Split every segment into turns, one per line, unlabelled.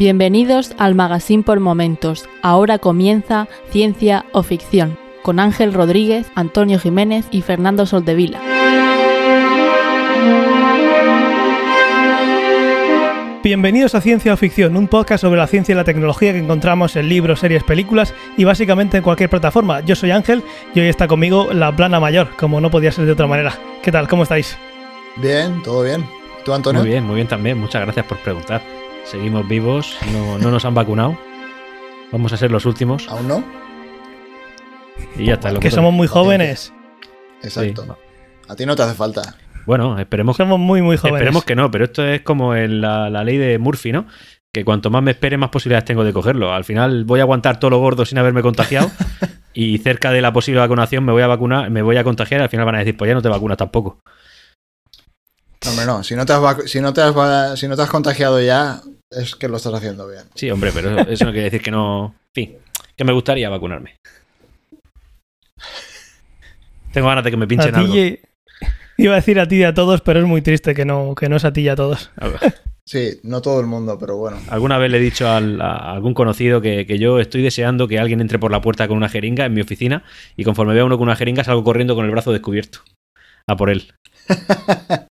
Bienvenidos al Magazine por Momentos. Ahora comienza Ciencia o Ficción con Ángel Rodríguez, Antonio Jiménez y Fernando Soldevila.
Bienvenidos a Ciencia o Ficción, un podcast sobre la ciencia y la tecnología que encontramos en libros, series, películas y básicamente en cualquier plataforma. Yo soy Ángel y hoy está conmigo la plana mayor, como no podía ser de otra manera. ¿Qué tal? ¿Cómo estáis?
Bien, todo bien. ¿Tú, Antonio?
Muy bien, muy bien también. Muchas gracias por preguntar. Seguimos vivos, no, no nos han vacunado. Vamos a ser los últimos.
¿Aún no?
Y ya está. Lo
Que somos muy jóvenes.
Exacto.
Sí.
A ti no te hace falta.
Bueno, esperemos,
Somos muy, muy jóvenes.
esperemos que no, pero esto es como en la, la ley de Murphy, ¿no? Que cuanto más me espere, más posibilidades tengo de cogerlo. Al final voy a aguantar todo lo gordo sin haberme contagiado y cerca de la posible vacunación me voy a vacunar, me voy a contagiar y al final van a decir, pues ya no te vacunas tampoco.
No, hombre, no. Si no te has, si no te has, si no te has contagiado ya, es que lo estás haciendo bien.
Sí, hombre, pero eso, eso no quiere decir que no... En fin, que me gustaría vacunarme. Tengo ganas de que me
A
pinchen algo.
y- Iba a decir a ti y a todos, pero es muy triste que no, que no es a ti y a todos.
Sí, no todo el mundo, pero bueno.
Alguna vez le he dicho al- a algún conocido que, que yo estoy deseando que alguien entre por la puerta con una jeringa en mi oficina y conforme vea uno con una jeringa salgo corriendo con el brazo descubierto. A por él.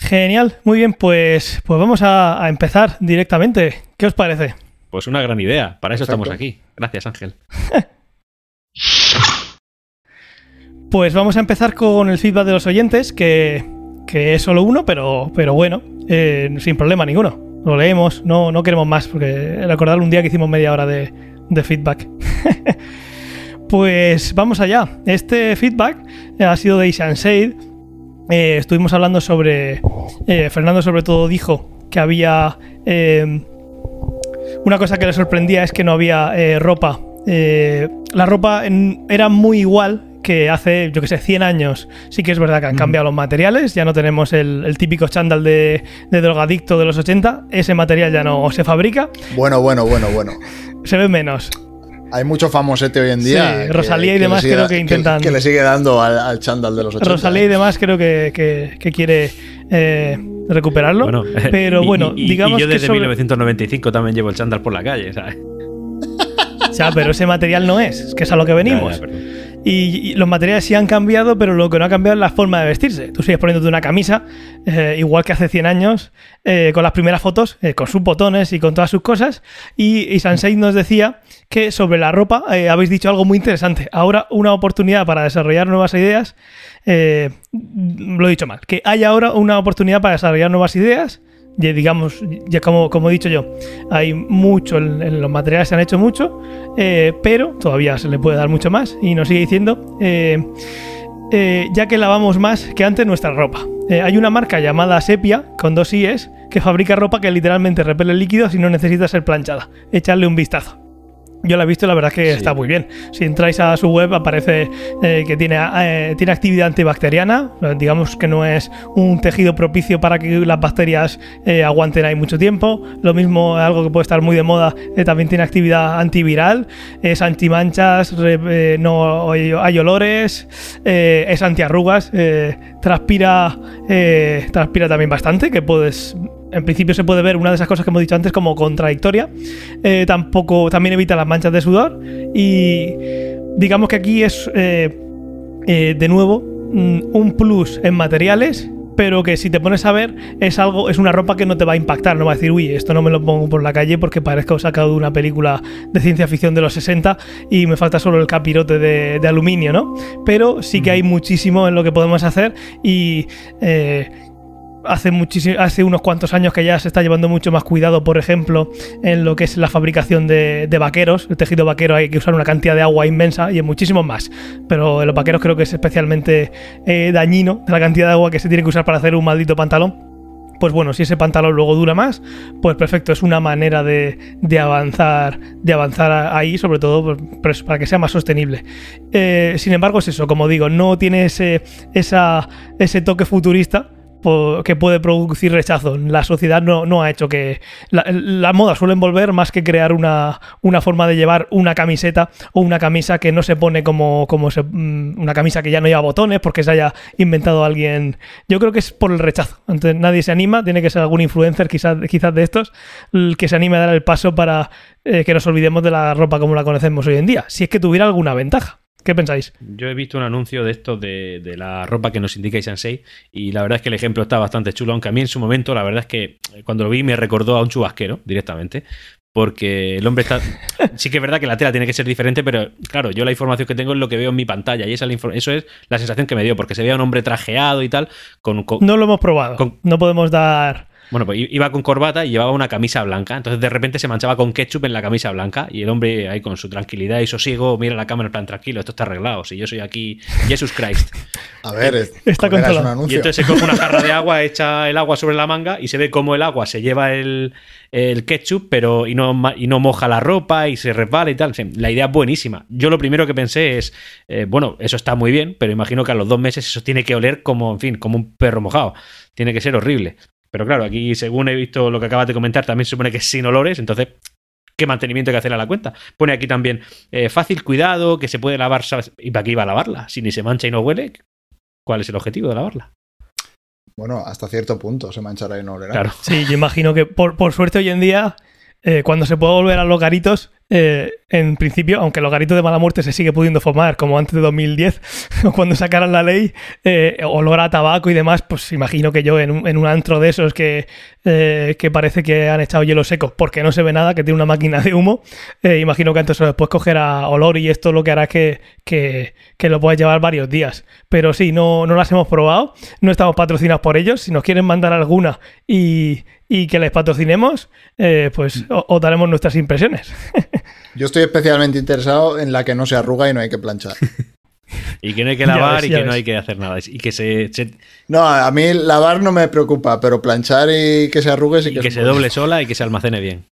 Genial, muy bien, pues, pues vamos a, a empezar directamente. ¿Qué os parece?
Pues una gran idea. Para eso estamos aquí. Gracias, Ángel.
Pues vamos a empezar con el feedback de los oyentes, que, que es solo uno, pero, pero bueno, eh, sin problema ninguno. Lo leemos, no, no queremos más, porque recordar un día que hicimos media hora de, de feedback. pues vamos allá. Este feedback ha sido de Ishan Shade. Eh, estuvimos hablando sobre. eh, Fernando, sobre todo, dijo que había. eh, una cosa que le sorprendía es que no había eh, ropa. Eh, la ropa en- era muy igual que hace, yo que sé, 100 años. Sí que es verdad que han cambiado los materiales, ya no tenemos el, el típico chándal de, de drogadicto de los 80, ese material ya no se fabrica,
Bueno, bueno, bueno, bueno.
se ve menos.
Hay mucho famosete hoy en día.
Sí, Rosalía y
le
demás
sigue
creo que intentan-
Que, le sigue dando al, al chándal de los 80.
Rosalía y demás creo que, que- que quiere eh, recuperarlo,
Bueno,
pero
y-
bueno,
y, y-
digamos
y yo
que
desde
sobre-
1995 también llevo el chándal por la calle, ¿sabes?
Ya, pero ese material no es, es que es a lo que venimos.
Ya, ya.
Y, los materiales sí han cambiado, pero lo que no ha cambiado es la forma de vestirse. Tú sigues poniéndote una camisa, eh, igual que hace 100 años, eh, con las primeras fotos, eh, con sus botones y con todas sus cosas. Y, y Sansei nos decía que sobre la ropa habéis dicho algo muy interesante. Ahora una oportunidad para desarrollar nuevas ideas. lo he dicho mal. Que hay ahora una oportunidad para desarrollar nuevas ideas. Ya digamos, ya como, como he dicho yo, hay mucho, en, los materiales se han hecho mucho, eh, pero todavía se le puede dar mucho más. Y nos sigue diciendo, eh, eh, ya que lavamos más que antes nuestra ropa. Hay una marca llamada Sepia, con dos IES, que fabrica ropa que literalmente repele líquidos y no necesita ser planchada. Echadle un vistazo. Yo la he visto y la verdad es que
Sí.
está muy bien. Si entráis a su web aparece eh, que tiene, eh, tiene actividad antibacteriana, digamos que no es un tejido propicio para que las bacterias eh, aguanten ahí mucho tiempo. Lo mismo, algo que puede estar muy de moda, también tiene actividad antiviral, es antimanchas, re- no hay, olores, es antiarrugas, transpira, transpira también bastante, que puedes... En principio se puede ver una de esas cosas que hemos dicho antes como contradictoria. Eh, tampoco también evita las manchas de sudor y digamos que aquí es eh, eh, de nuevo mm, un plus en materiales pero que si te pones a ver es algo es una ropa que no te va a impactar no va a decir uy esto no me lo pongo por la calle porque parezco sacado de una película de ciencia ficción de los 60 y me falta solo el capirote de, de aluminio no pero sí que hay muchísimo en lo que podemos hacer y eh, hace hace unos cuantos años que ya se está llevando mucho más cuidado, por ejemplo, en lo que es la fabricación de, vaqueros. El tejido vaquero hay que usar una cantidad de agua inmensa y en muchísimos más. Pero en los vaqueros creo que es especialmente eh, dañino la cantidad de agua que se tiene que usar para hacer un maldito pantalón. Pues bueno, si ese pantalón luego dura más, pues perfecto, es una manera de, de avanzar, de avanzar ahí, sobre todo pues, para que sea más sostenible. Eh, sin embargo, es eso, como digo, no tiene ese, esa, ese toque futurista que puede producir rechazo. La sociedad no, no ha hecho que... La, moda suele envolver más que crear una, una forma de llevar una camiseta o una camisa que no se pone como, como se- mm, una camisa que ya no lleva botones porque se haya inventado alguien. Yo creo que es por el rechazo. Entonces nadie se anima, tiene que ser algún influencer quizás, quizás de estos el que se anime a dar el paso para eh, que nos olvidemos de la ropa como la conocemos hoy en día. Si es que tuviera alguna ventaja. ¿Qué pensáis?
Yo he visto un anuncio de esto de, de la ropa que nos indica Sensei y la verdad es que el ejemplo está bastante chulo, aunque a mí en su momento la verdad es que eh, cuando lo vi me recordó a un chubasquero directamente, porque el hombre está... Sí que es verdad que la tela tiene que ser diferente, pero claro, yo la información que tengo es lo que veo en mi pantalla y esa es la eso es la sensación que me dio, porque se veía un hombre trajeado y tal, con... con-
No lo hemos probado.
Con-
No podemos dar...
Bueno, pues iba con corbata y llevaba una camisa blanca. Entonces de repente se manchaba con ketchup en la camisa blanca. Y el hombre ahí con su tranquilidad y sosiego mira la cámara en plan tranquilo, esto está arreglado. Si yo soy aquí Jesus Christ.
A ver, es-
Está
colega, es un
controlado.
Y
anuncio.
entonces se coge una jarra de agua, echa el agua sobre la manga y se ve cómo el agua se lleva el, el ketchup, pero y no, y no moja la ropa y se resbala y tal. La idea es buenísima. Yo lo primero que pensé es, eh, bueno, eso está muy bien, pero imagino que a los dos meses eso tiene que oler como, en fin, como un perro mojado. Tiene que ser horrible. Pero claro, aquí según he visto lo que acabas de comentar, también se supone que es sin olores, entonces qué mantenimiento hay que hacer a la cuenta. Pone aquí también eh, fácil cuidado, que se puede lavar, ¿sabes? ¿Y para qué iba a lavarla? Si ni se mancha y no huele, ¿cuál es el objetivo de lavarla?
Bueno, hasta cierto punto se manchará y no olerá.
Claro.
Sí, yo imagino que por, por suerte hoy en día, eh, cuando se puede volver a los garitos, eh, en principio, aunque los garitos de mala muerte se sigue pudiendo formar, como antes de 2010, o cuando sacaran la ley, eh, olor a tabaco y demás, pues imagino que yo en un, en un antro de esos que, eh, que parece que han echado hielo seco porque no se ve nada, que tiene una máquina de humo, imagino que antes o después cogerá olor y esto lo que hará que, que, que lo puedas llevar varios días. Pero sí, no, no las hemos probado, no estamos patrocinados por ellos. Si nos quieren mandar alguna y, y que les patrocinemos, eh, pues o- os daremos nuestras impresiones.
Yo estoy especialmente interesado en la que no se arruga y no hay que planchar.
Y que no hay que lavar
ves,
y que no hay que hacer nada. Y que se, se-
No, a mí lavar no me preocupa, pero planchar y que se arrugue sí
y
que,
que
es
se doble
problema.
sola y que se almacene bien.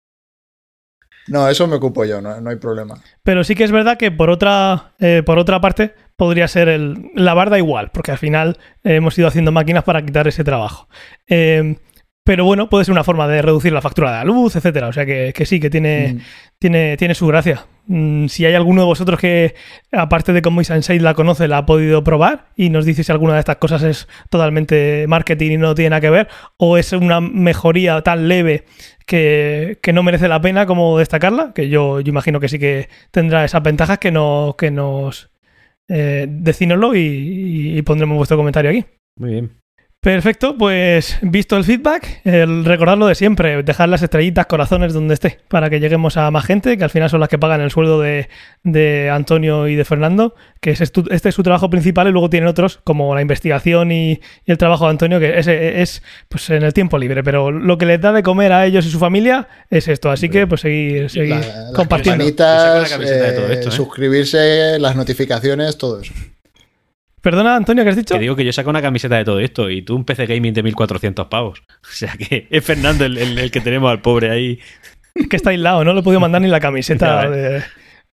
No, eso me ocupo yo, no, no hay problema.
Pero sí que es verdad que por otra, eh, por otra parte podría ser el lavar da igual, porque al final eh, hemos ido haciendo máquinas para quitar ese trabajo. Eh, pero bueno, puede ser una forma de reducir la factura de la luz, etcétera. O sea que, que sí, que tiene,
Mm.
tiene, tiene su gracia. Mm, Si hay alguno de vosotros que, aparte de como Sensei la conoce, la ha podido probar y nos dice si alguna de estas cosas es totalmente marketing y no tiene nada que ver, o es una mejoría tan leve que, que no merece la pena como destacarla, que yo, yo imagino que sí que tendrá esas ventajas que, no, que nos eh, decínoslo y, y- y pondremos vuestro comentario aquí.
Muy bien.
Perfecto, pues visto el feedback, el recordarlo de siempre, dejar las estrellitas, corazones donde esté, para que lleguemos a más gente, que al final son las que pagan el sueldo de, de Antonio y de Fernando, que es tu- este es su trabajo principal y luego tienen otros como la investigación y, y el trabajo de Antonio, que ese es pues en el tiempo libre, pero lo que les da de comer a ellos y su familia es esto, así que pues seguir, seguir
La- las
compartiendo.
Saco la camiseta de todo
eh,
esto, ¿eh?
suscribirse, las notificaciones, todo eso.
Perdona, Antonio, ¿qué has dicho?
Que digo que yo saco una camiseta de todo esto y tú un PC gaming de 1400 pavos. O sea que es Fernando el, el- el que tenemos al pobre ahí.
que está aislado, no le he podido mandar ni la camiseta de-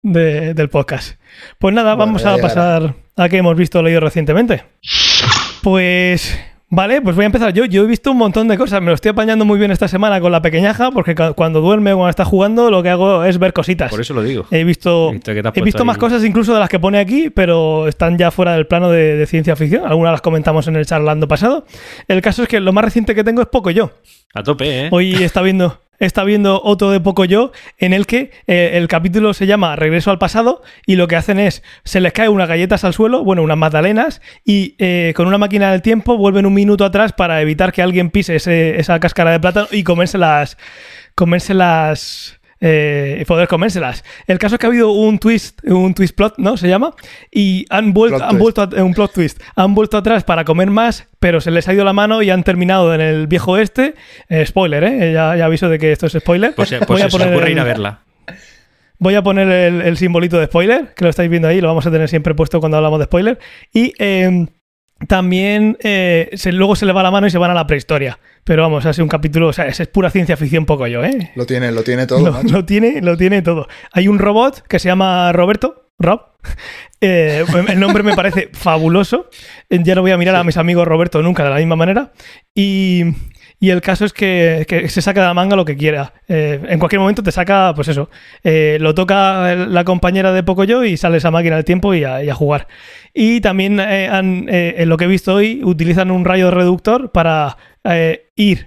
de- del podcast. Pues nada,
Bueno,
vamos a
llegará.
pasar a que hemos visto o leído recientemente. Pues vale, pues voy a empezar yo. Yo he visto un montón de cosas, me lo estoy apañando muy bien esta semana con la pequeñaja, porque cuando duerme o cuando está jugando, lo que hago es ver cositas.
Por eso lo digo.
He visto,
He visto ahí.
más cosas incluso de las que pone aquí, pero están ya fuera del plano de, de ciencia ficción. Algunas las comentamos en el charlando pasado. El caso es que lo más reciente que tengo es poco yo.
A tope, ¿eh?
Hoy está viendo, está viendo otro de poco yo, en el que eh, el capítulo se llama Regreso al pasado y lo que hacen es, se les cae unas galletas al suelo, bueno, unas magdalenas, y eh, con una máquina del tiempo vuelven un minuto atrás para evitar que alguien pise esa cáscara de plátano y comérselas, comérselas... eh, y poder comérselas. El caso es que ha habido un twist, un twist plot, ¿no? Se llama. Y han vuelto,
Plot
han vuelto a- un plot twist. Han vuelto atrás para comer más, pero se les ha ido la mano y han terminado en el viejo este. Eh, spoiler, ¿eh? Ya, ya aviso de que esto es spoiler.
Pues, eh,
Voy
pues
a
se
poner
ocurre
el-
ir a verla.
Voy a poner el, el simbolito de spoiler, que lo estáis viendo ahí, lo vamos a tener siempre puesto cuando hablamos de spoiler. Y eh, también eh, se- luego se le va la mano y se van a la prehistoria. Pero vamos, ha sido un capítulo, o sea, es, es pura ciencia ficción poco yo, ¿eh?
Lo tiene, lo tiene todo,
Lo,
macho.
lo tiene, lo tiene todo. Hay un robot que se llama Roberto, Rob, Eh, el nombre me parece fabuloso. Ya no voy a mirar a mis amigos Roberto nunca de la misma manera. Y, y el caso es que, se saca de la manga lo que quiera. Eh, en cualquier momento te saca, pues eso, eh, lo toca la compañera de Pocoyo y sale esa máquina del tiempo y a, y jugar. Y también eh, eh, en lo que he visto hoy, utilizan un rayo reductor para ir,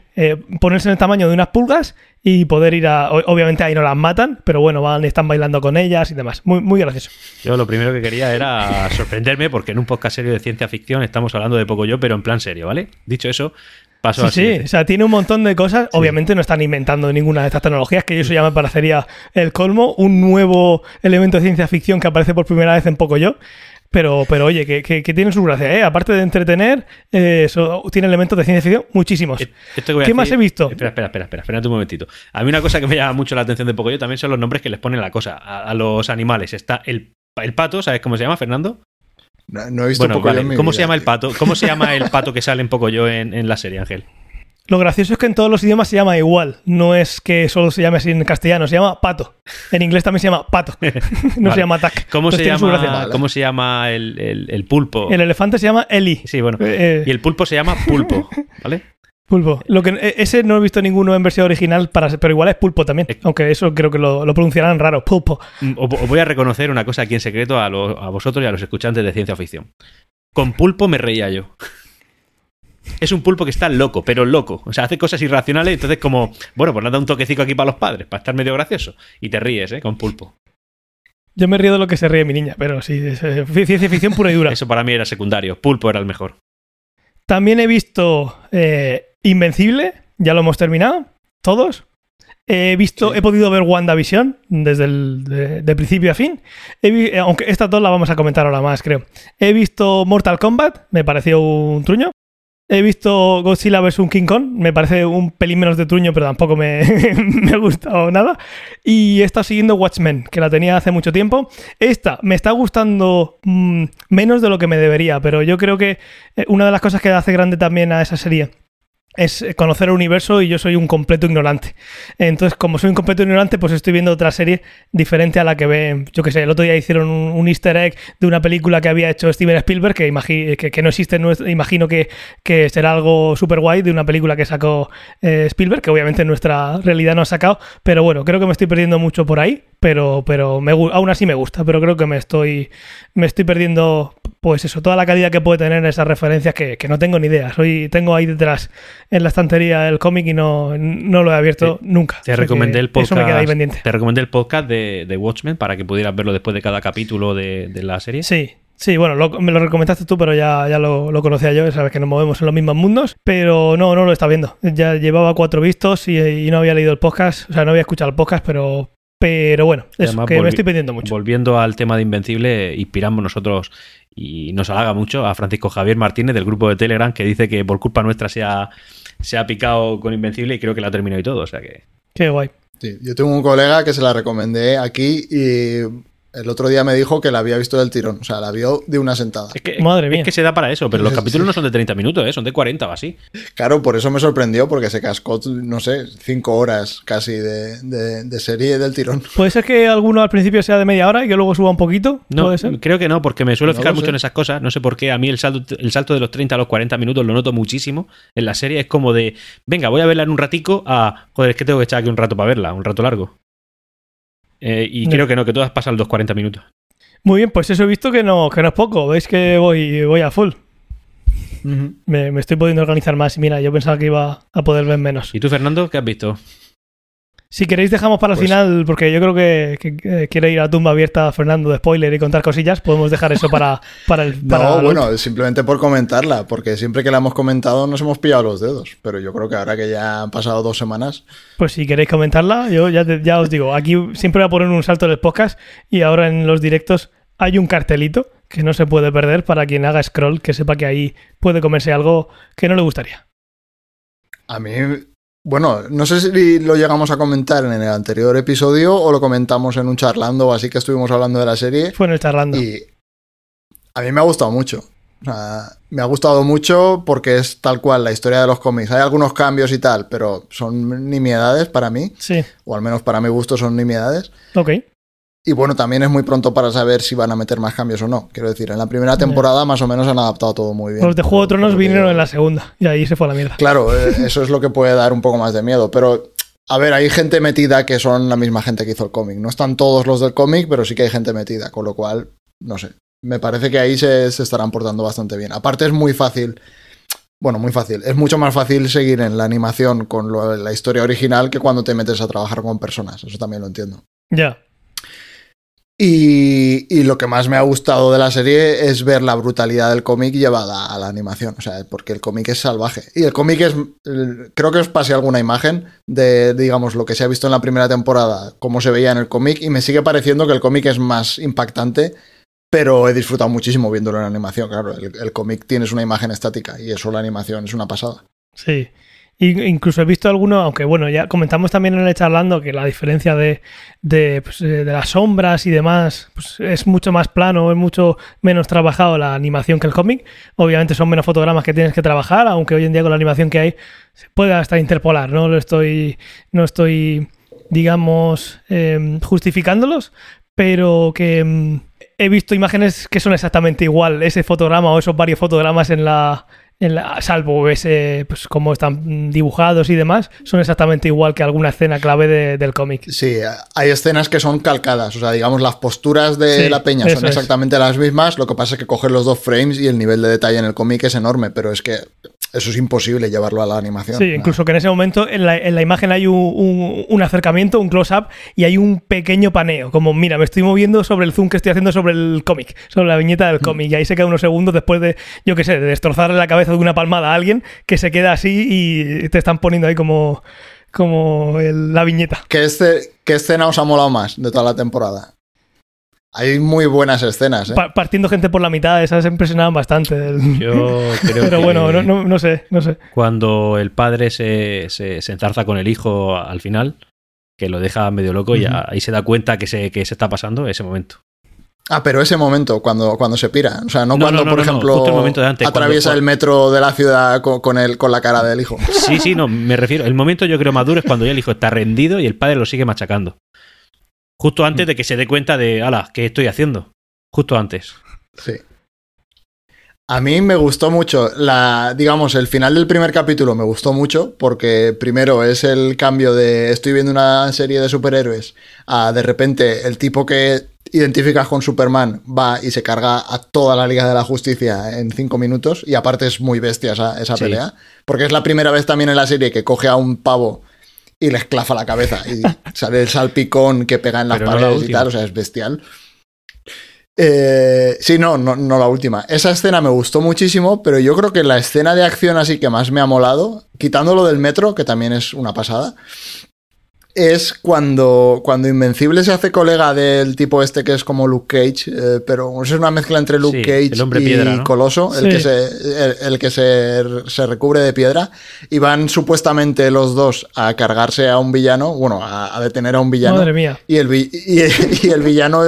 ponerse en el tamaño de unas pulgas y poder ir a. Obviamente ahí no las matan, pero bueno, van, están bailando con ellas y demás. Muy, muy gracioso.
Yo lo primero que quería era sorprenderme porque en un podcast serio de ciencia ficción estamos hablando de poco yo, pero en plan serio, ¿vale? Dicho eso, paso
Sí, sí, o sea, tiene un montón de cosas. Obviamente no están inventando ninguna de estas tecnologías, que eso ya me parecería el colmo. Un nuevo elemento de ciencia ficción que aparece por primera vez en poco yo. Pero, pero oye, que, que- que tiene su gracia, ¿eh? Aparte de entretener, eh, tiene elementos de ciencia ficción muchísimos.
Esto que voy a
¿Qué más he visto?
Espera, espera, espera, espera, espérate un momentito. A mí una cosa que me llama mucho la atención de Pocoyo también son los nombres que les ponen a la cosa, a, a los animales. Está el, el pato, ¿sabes cómo se llama, Fernando?
No, no he visto
Bueno,
Pocoyo
vale.
en mi
¿Cómo
vida,
se llama el pato? ¿Cómo se llama el pato que sale en Pocoyo en, en la serie, Ángel?
Lo gracioso es que en todos los idiomas se llama igual. No es que solo se llame así en castellano, se llama pato. En inglés también se llama pato. no
Vale.
se llama tac.
¿Cómo, se llama. ¿Cómo se llama el, el- el pulpo?
El elefante se llama Eli.
Sí, bueno.
Eh,
Y el pulpo se llama pulpo, ¿vale?
Pulpo. Lo que, e- ese no he visto ninguno en versión original, para, pero igual es pulpo también.
Eh.
Aunque eso creo que lo, lo pronunciarán raro. Pulpo.
Mm, Os voy a reconocer una cosa aquí en secreto a, lo- a vosotros y a los escuchantes de ciencia ficción. Con pulpo me reía yo. Es un pulpo que está loco, pero loco. O sea, hace cosas irracionales, entonces como, bueno, pues le da un toquecico aquí para los padres, para estar medio gracioso. Y te ríes, ¿eh? Con pulpo.
Yo me río de lo que se ríe mi niña, pero sí, es eh, ciencia ficción pura y dura.
Eso para mí era secundario. Pulpo era el mejor.
También he visto eh, Invencible, ya lo hemos terminado, todos. He visto,
Sí.
he podido ver WandaVision desde el de, de principio a fin. He eh, aunque estas dos las vamos a comentar ahora más, creo. He visto Mortal Kombat, me pareció un truño. He visto Godzilla vs. King Kong, me parece un pelín menos de truño, pero tampoco me, me ha gustado nada. Y he estado siguiendo Watchmen, que la tenía hace mucho tiempo. Esta me está gustando mm, menos de lo que me debería, pero yo creo que eh, una de las cosas que hace grande también a esa serie es conocer el universo y yo soy un completo ignorante. Entonces, como soy un completo ignorante, pues estoy viendo otra serie diferente a la que ve, yo que sé, el otro día hicieron un, easter egg de una película que había hecho Steven Spielberg, que, imagi- que, no existe, no es- imagino que, que será algo super guay de una película que sacó eh, Spielberg, que obviamente en nuestra realidad no ha sacado, pero bueno, creo que me estoy perdiendo mucho por ahí, pero, pero me, aún así me gusta, pero creo que me estoy, me estoy perdiendo, pues eso, toda la calidad que puede tener esas referencias que, que no tengo ni idea. Soy, tengo ahí detrás en la estantería el cómic y no, no lo he abierto nunca.
Te
O sea
recomendé el podcast.
Eso me queda ahí pendiente.
Te recomendé el podcast de, de Watchmen para que pudieras verlo después de cada capítulo de, de la serie.
Sí, sí, bueno, lo- me lo recomendaste tú, pero ya, ya lo, lo conocía yo, sabes que nos movemos en los mismos mundos, pero no, no lo está viendo. Ya llevaba cuatro vistos y, y no había leído el podcast, o sea, no había escuchado el podcast, pero, pero bueno, eso,
además
que me estoy perdiendo mucho.
Volviendo al tema de Invencible, inspiramos nosotros y nos halaga mucho a Francisco Javier Martínez del grupo de Telegram que dice que por culpa nuestra se ha, se ha picado con Invencible y creo que la ha terminado y todo. O sea que.
Qué guay.
Sí, yo tengo un colega que se la recomendé aquí y el otro día me dijo que la había visto del tirón. O sea, la vio de una sentada.
Es que,
Madre mía.
es que se da para eso, pero los
Sí.
capítulos no son de 30 minutos, ¿eh? son de 40 o así.
Claro, por eso me sorprendió, porque se cascó, no sé, cinco horas casi de, de- de serie del tirón.
¿Puede ser que alguno al principio sea de media hora y que luego suba un poquito?
No,
¿Puede ser?
creo que no, porque me suelo
No
fijar mucho
sé.
en esas cosas. No sé por qué. A mí el salto, el salto de los 30 a los 40 minutos lo noto muchísimo. En la serie es como de, venga, voy a verla en un ratico a, joder, es que tengo que echar aquí un rato para verla, un rato largo. Eh, y
Ya.
creo que no, que todas pasan los 40 minutos.
Muy bien, pues eso he visto que no, que no es poco. Veis que voy, voy a full. Me, me estoy pudiendo organizar más y mira, yo pensaba que iba a poder ver menos.
¿Y tú, Fernando, qué has visto?
Si queréis dejamos para el
Pues-
final, porque yo creo que, que- que quiere ir a tumba abierta Fernando de spoiler y contar cosillas, podemos dejar eso para, para el... Para
No,
el-
bueno, simplemente por comentarla, porque siempre que la hemos comentado nos hemos pillado los dedos. Pero yo creo que ahora que ya han pasado dos semanas,
Pues si queréis comentarla, yo ya, te- ya os digo, aquí siempre voy a poner un salto en el podcast y ahora en los directos hay un cartelito que no se puede perder para quien haga scroll, que sepa que ahí puede comerse algo que no le gustaría.
a mí, bueno, no sé si lo llegamos a comentar en el anterior episodio o lo comentamos en un charlando así que estuvimos hablando de la serie.
Fue en el charlando.
Y a mí me ha gustado mucho. O sea, me ha gustado mucho porque es tal cual la historia de los cómics. Hay algunos cambios y tal, pero son nimiedades para mí,
Sí,
o al menos para mi gusto son nimiedades.
ok.
Y bueno, también es muy pronto para saber si van a meter más cambios o no. Quiero decir, en la primera temporada más o menos han adaptado todo muy bien.
Los de Juego de Tronos vinieron en la segunda y ahí se fue a la mierda.
Claro, eh, eso es lo que puede dar un poco más de miedo. Pero, a ver, hay gente metida que son la misma gente que hizo el cómic. No están todos los del cómic, pero sí que hay gente metida. Con lo cual, no sé. Me parece que ahí se, se estarán portando bastante bien. Aparte, es muy fácil. Bueno, muy fácil. Es mucho más fácil seguir en la animación con lo- la historia original que cuando te metes a trabajar con personas. Eso también lo entiendo.
Ya.
Y, lo que más me ha gustado de la serie es ver la brutalidad del cómic llevada a la animación. O sea, porque el cómic es salvaje. Y el cómic es. Creo que os pasé alguna imagen de, digamos, lo que se ha visto en la primera temporada, cómo se veía en el cómic. Y me sigue pareciendo que el cómic es más impactante. Pero he disfrutado muchísimo viéndolo en animación. Claro, el, el cómic tienes una imagen estática y eso la animación es una pasada.
Sí. Incluso he visto alguno, aunque bueno, ya comentamos también en el charlando que la diferencia de, de, pues, eh, de las sombras y demás pues, es mucho más plano, es mucho menos trabajado la animación que el cómic. Obviamente son menos fotogramas que tienes que trabajar, aunque hoy en día con la animación que hay se puede hasta interpolar, no lo estoy, no estoy, digamos, em, justificándolos, pero que em, he visto imágenes que son exactamente igual, ese fotograma o esos varios fotogramas en la, en la- salvo ese, pues cómo están dibujados y demás, son exactamente igual que alguna escena clave de- del cómic.
Sí, hay escenas que son calcadas, o sea, digamos, las posturas de
Sí,
la peña son
es.
exactamente las mismas, lo que pasa es que coger los dos frames y el nivel de detalle en el cómic es enorme, pero es que eso es imposible llevarlo a la animación.
Sí, incluso que en ese momento en la, en la imagen hay un, un- un acercamiento, un close-up y hay un pequeño paneo, como mira, me estoy moviendo sobre el zoom que estoy haciendo sobre el cómic, sobre la viñeta del cómic, y ahí se queda unos segundos después de, yo qué sé, de destrozarle la cabeza de una palmada a alguien que se queda así y te están poniendo ahí como, como el- la viñeta.
¿Qué, ¿Qué escena os ha molado más de toda la temporada? Hay muy buenas escenas, ¿eh?
Pa- partiendo gente por la mitad, esas impresionaban bastante. El-
Yo creo
Pero
que
bueno, no, no, no sé, no sé.
cuando el padre se, se, se enzarza con el hijo al final, que lo deja medio loco y ahí se da cuenta que se, que se está pasando ese momento.
Ah, pero ese momento, cuando, cuando se pira. O sea, no,
No,
cuando,
no, no,
por
no, no,
ejemplo,
justo el momento de antes,
atraviesa
cuando-
el metro de la ciudad con, con, el, con la cara del hijo.
Sí, sí, no, me refiero. El momento yo creo maduro es cuando ya el hijo está rendido y el padre lo sigue machacando. Justo antes de que se dé cuenta de, ala, ¿qué estoy haciendo? Justo antes.
Sí. A mí me gustó mucho, la, digamos, el final del primer capítulo me gustó mucho porque primero es el cambio de estoy viendo una serie de superhéroes a de repente el tipo que identificas con Superman va y se carga a toda la Liga de la Justicia en cinco minutos y aparte es muy bestia esa, esa
Sí.
pelea porque es la primera vez también en la serie que coge a un pavo y le esclafa la cabeza y sale el salpicón que pega en las
Pero no la
paredes y tal, o sea, es bestial. Eh, sí, no, no, no la última. Esa escena me gustó muchísimo, pero yo creo que la escena de acción así que más me ha molado, quitándolo del metro, que también es una pasada, es cuando, cuando Invencible se hace colega del tipo este que es como Luke Cage, eh, pero es una mezcla entre Luke
Sí,
Cage
el hombre
y
piedra, ¿no?
Coloso, el
Sí.
que, se, el, el que se, se recubre de piedra, y van supuestamente los dos a cargarse a un villano, bueno, a, a detener a un villano.
Madre mía.
Y el, vi- y, y el villano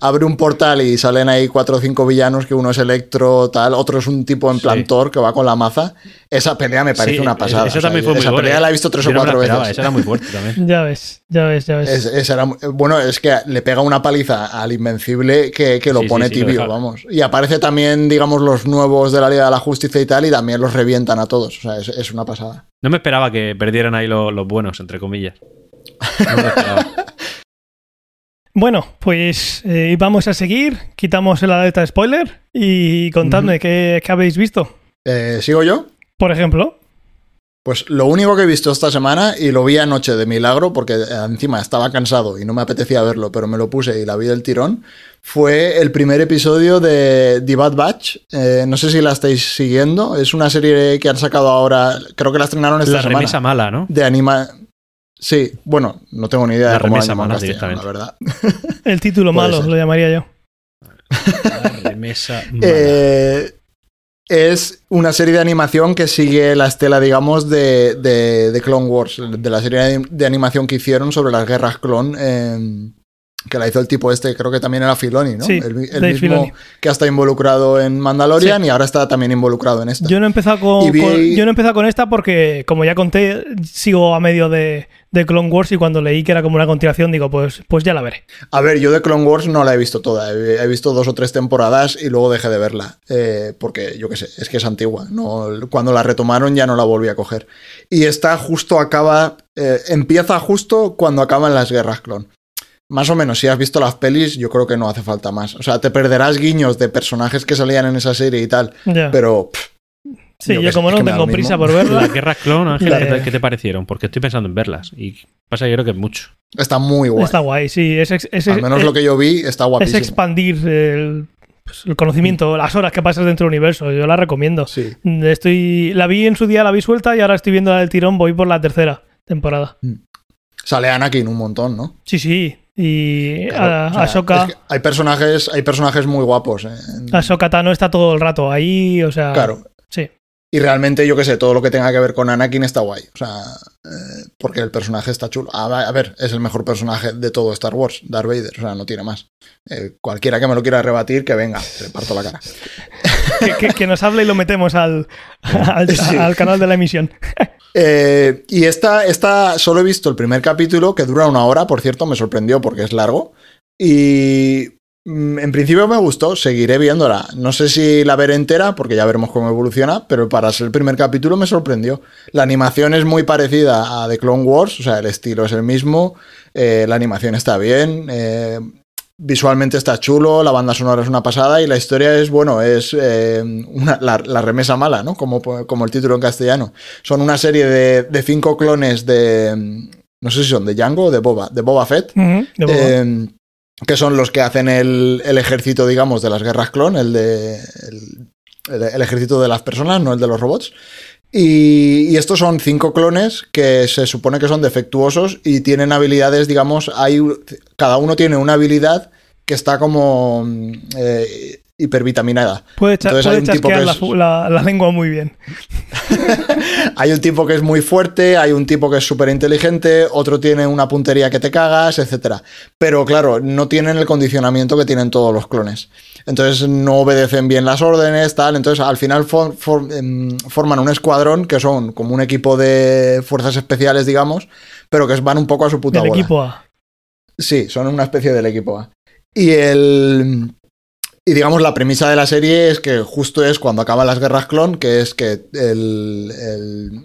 abre un portal y salen ahí cuatro o cinco villanos, que uno es Electro, tal, otro es un tipo en
Sí.
plan Thor que va con la maza. Esa pelea me parece
Sí,
una pasada.
Esa
O sea,
también fue muy
esa
buena,
pelea la he visto tres
Yo
o cuatro veces.
Esa era muy fuerte también.
Ya ves, ya ves, ya ves.
Es- era mu- bueno, es que le pega una paliza al Invencible que, que lo
Sí,
pone
sí,
tibio, vamos. Y aparece también, digamos, los nuevos de la Liga de la Justicia y tal, y también los revientan a todos. O sea, es, es una pasada.
No me esperaba que perdieran ahí lo- los buenos, entre comillas. No me esperaba.
Bueno, pues eh, vamos a seguir. Quitamos la alerta de spoiler y contadme qué habéis visto.
Eh, ¿Sigo yo?
Por ejemplo,
Pues lo único que he visto esta semana, y lo vi anoche de milagro, porque eh, encima estaba cansado y no me apetecía verlo, pero me lo puse y la vi del tirón, fue el primer episodio de The Bad Batch. Eh, no sé si la estáis siguiendo, es una serie que han sacado ahora, creo que la estrenaron esta
La
semana.
remesa mala, ¿no?
De anima... Sí, bueno, no tengo ni idea
La
de cómo la
remesa mala
castellano, la
directamente.
verdad.
el título malo
ser.
lo llamaría yo.
La remesa mala.
Eh, es una serie de animación que sigue la estela, digamos, de, de, Clone Wars, de la serie de, animación que hicieron sobre las guerras clon que la hizo el tipo este, creo que también era Filoni, ¿no?
Sí,
el, el mismo
Filoni.
que ha estado involucrado en Mandalorian y ahora está también involucrado en esta.
Yo no he empezado con,
Y vi-
con- yo no he empezado con esta porque, como ya conté, sigo a medio de, de Clone Wars y cuando leí que era como una continuación, digo, pues, pues ya la veré.
A ver, yo de Clone Wars no la he visto toda. He, he visto dos o tres temporadas y luego dejé de verla. eh, porque, yo qué sé, es que es antigua. No, cuando la retomaron ya no la volví a coger. Y esta justo acaba. eh, empieza justo cuando acaban las guerras clon. Más o menos, si has visto las pelis, yo creo que no hace falta más. O sea, te perderás guiños de personajes que salían en esa serie y tal. Pero. pff,
sí,
yo
yo,
sé,
como
es
no tengo prisa por verla,
Las guerras clon, Ángel. ¿qué te, qué te parecieron? Porque estoy pensando en verlas. Y pasa que creo que es mucho.
está muy guay.
está guay. Sí, es, ex- es,
Al menos
es-
lo que yo vi está
es
guapísimo.
expandir el, pues, el conocimiento, las horas que pasas dentro del universo. Yo la recomiendo.
Sí.
Estoy, la vi en su día, la vi suelta y ahora estoy viendo la del tirón. Voy por la tercera temporada.
Sale Anakin un montón, ¿no?
Sí, sí. Y
Claro,
a-
o sea,
Ahsoka,
es que hay personajes, hay personajes muy guapos. eh, en-
Ahsoka Tano está todo el rato ahí. O sea,
Claro.
Sí.
Y realmente, yo qué sé, todo lo que tenga que ver con Anakin está guay. O sea, eh, porque el personaje está chulo. A, a ver, es el mejor personaje de todo Star Wars, Darth Vader. O sea, no tiene más. Eh, cualquiera que me lo quiera rebatir, que venga, le parto la cara.
Que, que- que nos hable y lo metemos al, al,
Sí.
al canal de la emisión.
Eh, y esta, esta, solo he visto el primer capítulo, que dura una hora, por cierto, me sorprendió porque es largo. Y mm, en principio me gustó, seguiré viéndola. No sé si la veré entera, porque ya veremos cómo evoluciona, pero para ser el primer capítulo me sorprendió. La animación es muy parecida a The Clone Wars, o sea, el estilo es el mismo, eh, la animación está bien, eh, visualmente está chulo, la banda sonora es una pasada y la historia es, bueno, es eh, una- la, la remesa mala, ¿no? Como, como el título en castellano. Son una serie de, de cinco clones de... No sé si son de Django o de Boba, de Boba Fett.
Ujú, de Boba.
Eh, que son los que hacen el, el ejército, digamos, de las guerras clon, el de el, el- el ejército de las personas, no el de los robots. Y, y estos son cinco clones que se supone que son defectuosos y tienen habilidades, digamos, hay cada uno tiene una habilidad que está como mm, eh, hipervitaminada.
puede echar,
entonces
puede
hay un tipo que es-
la- la lengua muy bien.
Hay un tipo que es muy fuerte, hay un tipo que es súper inteligente, otro tiene una puntería que te cagas, etc. Pero claro, no tienen el condicionamiento que tienen todos los clones. Entonces no obedecen bien las órdenes, tal. Entonces al final for- for- em, forman un escuadrón que son como un equipo de fuerzas especiales, digamos, pero que van un poco a su puta
Del
bola.
equipo A.
Sí, son una especie del equipo A. Y el. Y digamos, la premisa de la serie es que justo es cuando acaban las guerras clon, que es que el,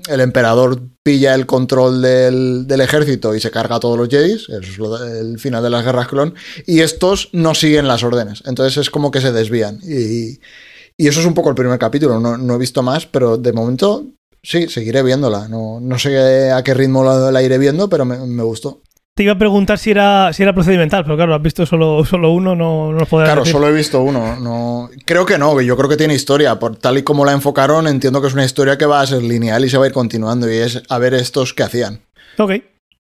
el- emperador pilla el control del, del ejército y se carga a todos los Jedis, eso es lo- el final de las guerras clon, y estos no siguen las órdenes, entonces es como que se desvían. Y, y eso es un poco el primer capítulo, no, no he visto más, pero de momento sí, seguiré viéndola. No, no sé a qué ritmo la, la iré viendo, pero me, me gustó.
Te iba a preguntar si era, si era procedimental, pero claro, has visto solo, solo uno, no, no podrás
Claro,
decir.
solo he visto uno. No, creo que no, yo creo que tiene historia. Por tal y como la enfocaron, entiendo que es una historia que va a ser lineal y se va a ir continuando. Y es a ver estos que hacían.
Ok.